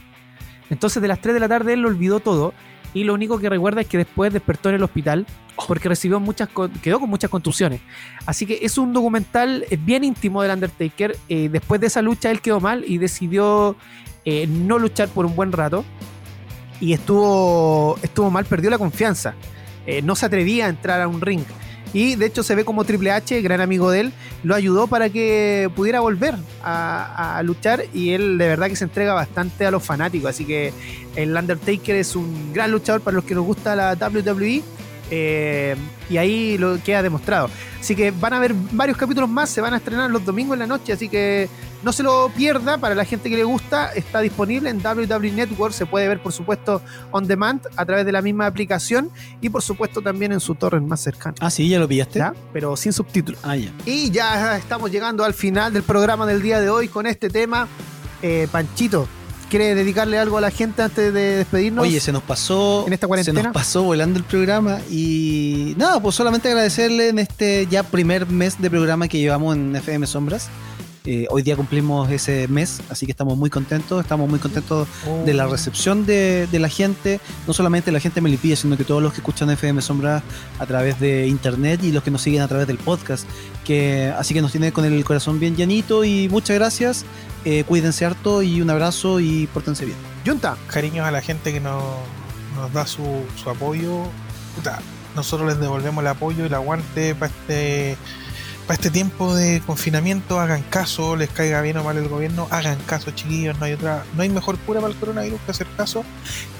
Entonces de las 3 de la tarde él lo olvidó todo y lo único que recuerda es que después despertó en el hospital porque recibió muchas quedó con muchas contusiones. Así que es un documental bien íntimo del Undertaker. Eh, después de esa lucha él quedó mal y decidió eh, no luchar por un buen rato y estuvo, estuvo mal, perdió la confianza. Eh, no se atrevía a entrar a un ring. Y de hecho se ve como Triple H, gran amigo de él, lo ayudó para que pudiera volver a, a luchar y él de verdad que se entrega bastante a los fanáticos. Así que el Undertaker es un gran luchador para los que nos gusta la WWE. Eh, y ahí lo queda demostrado. Así que van a haber varios capítulos más, se van a estrenar los domingos en la noche, así que no se lo pierda, para la gente que le gusta, está disponible en WWE Network, se puede ver por supuesto on demand a través de la misma aplicación y por supuesto también en su torre más cercana. Ah, sí, ya lo pillaste. ¿ya? Pero sin subtítulos. Ah, ya. Y ya estamos llegando al final del programa del día de hoy con este tema. Eh, Panchito, ¿quiere dedicarle algo a la gente antes de despedirnos? Oye, se nos pasó. en esta Se cuarentena. nos pasó volando el programa y nada, pues solamente agradecerle en este ya primer mes de programa que llevamos en FM Sombras. Eh, hoy día cumplimos ese mes, así que estamos muy contentos, estamos muy contentos de la recepción de, de la gente, no solamente la gente de Melipilla, sino que todos los que escuchan FM Sombra a través de internet y los que nos siguen a través del podcast. Que, así que nos tiene con el corazón bien llanito y muchas gracias. Eh, cuídense harto y un abrazo y pórtense bien. Junta, Cariños a la gente que nos, nos da su, su apoyo. Puta, nosotros les devolvemos el apoyo y el aguante para este para este tiempo de confinamiento, hagan caso, les caiga bien o mal el gobierno, hagan caso, chiquillos, no hay otra, no hay mejor cura para el coronavirus que hacer caso.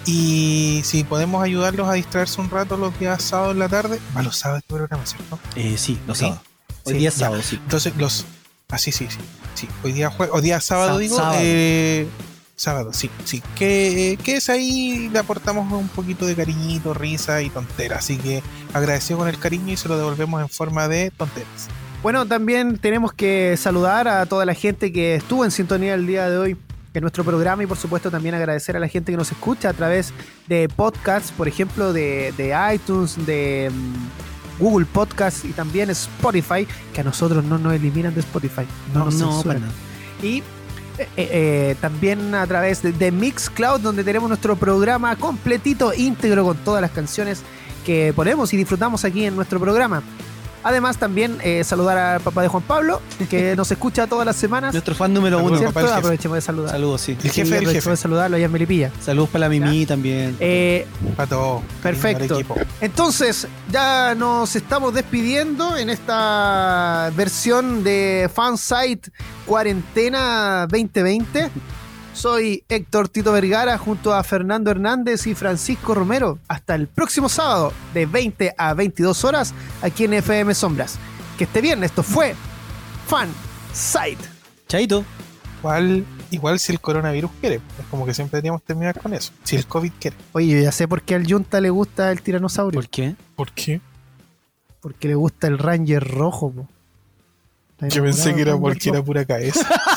Y si podemos ayudarlos a distraerse un rato los días sábados en la tarde, a los sábados este programa, ¿cierto? Eh, sí, los Sí. sábados. Hoy Sí, día sábado, sí. Entonces los ah sí, sí, sí. Hoy día jue- hoy día sábado Sá- digo, sábado. eh, sábado, sí, sí. Que, que es ahí le aportamos un poquito de cariñito, risa y tontera, así que agradecido con el cariño y se lo devolvemos en forma de tonteras. Bueno, también tenemos que saludar a toda la gente que estuvo en sintonía el día de hoy en nuestro programa y por supuesto también agradecer a la gente que nos escucha a través de podcasts, por ejemplo, de, de iTunes, de mm, Google Podcasts y también Spotify, que a nosotros no nos eliminan de Spotify, no, No, nos no, censuran. para nada. Y eh, eh, también a través de, de Mixcloud, donde tenemos nuestro programa completito, íntegro, con todas las canciones que ponemos y disfrutamos aquí en nuestro programa. Además, también eh, saludar al papá de Juan Pablo, que [laughs] nos escucha todas las semanas. Nuestro fan número uno. ¿cierto? papá del jefe. Aprovechemos de saludar. Saludos, sí. El Sí, jefe, el jefe. de saludarlo allá en Melipilla. Saludos para la Mimi también. Eh, Para todo. Perfecto. Equipo. Entonces, ya nos estamos despidiendo en esta versión de Fansite Cuarentena 2020. Soy Héctor Tito Vergara junto a Fernando Hernández y Francisco Romero. Hasta el próximo sábado de 20 a 22 horas aquí en FM Sombras. Que esté bien, esto fue Fansite. Chaito. Igual, igual si el coronavirus quiere. Es como que siempre deberíamos terminar con eso. Si el COVID quiere. Oye, yo ya sé por qué al Junta le gusta el tiranosaurio. ¿Por qué? ¿Por qué? Porque le gusta el Ranger rojo. po. ¿Está Yo pensé que era porque era pura cabeza. [laughs]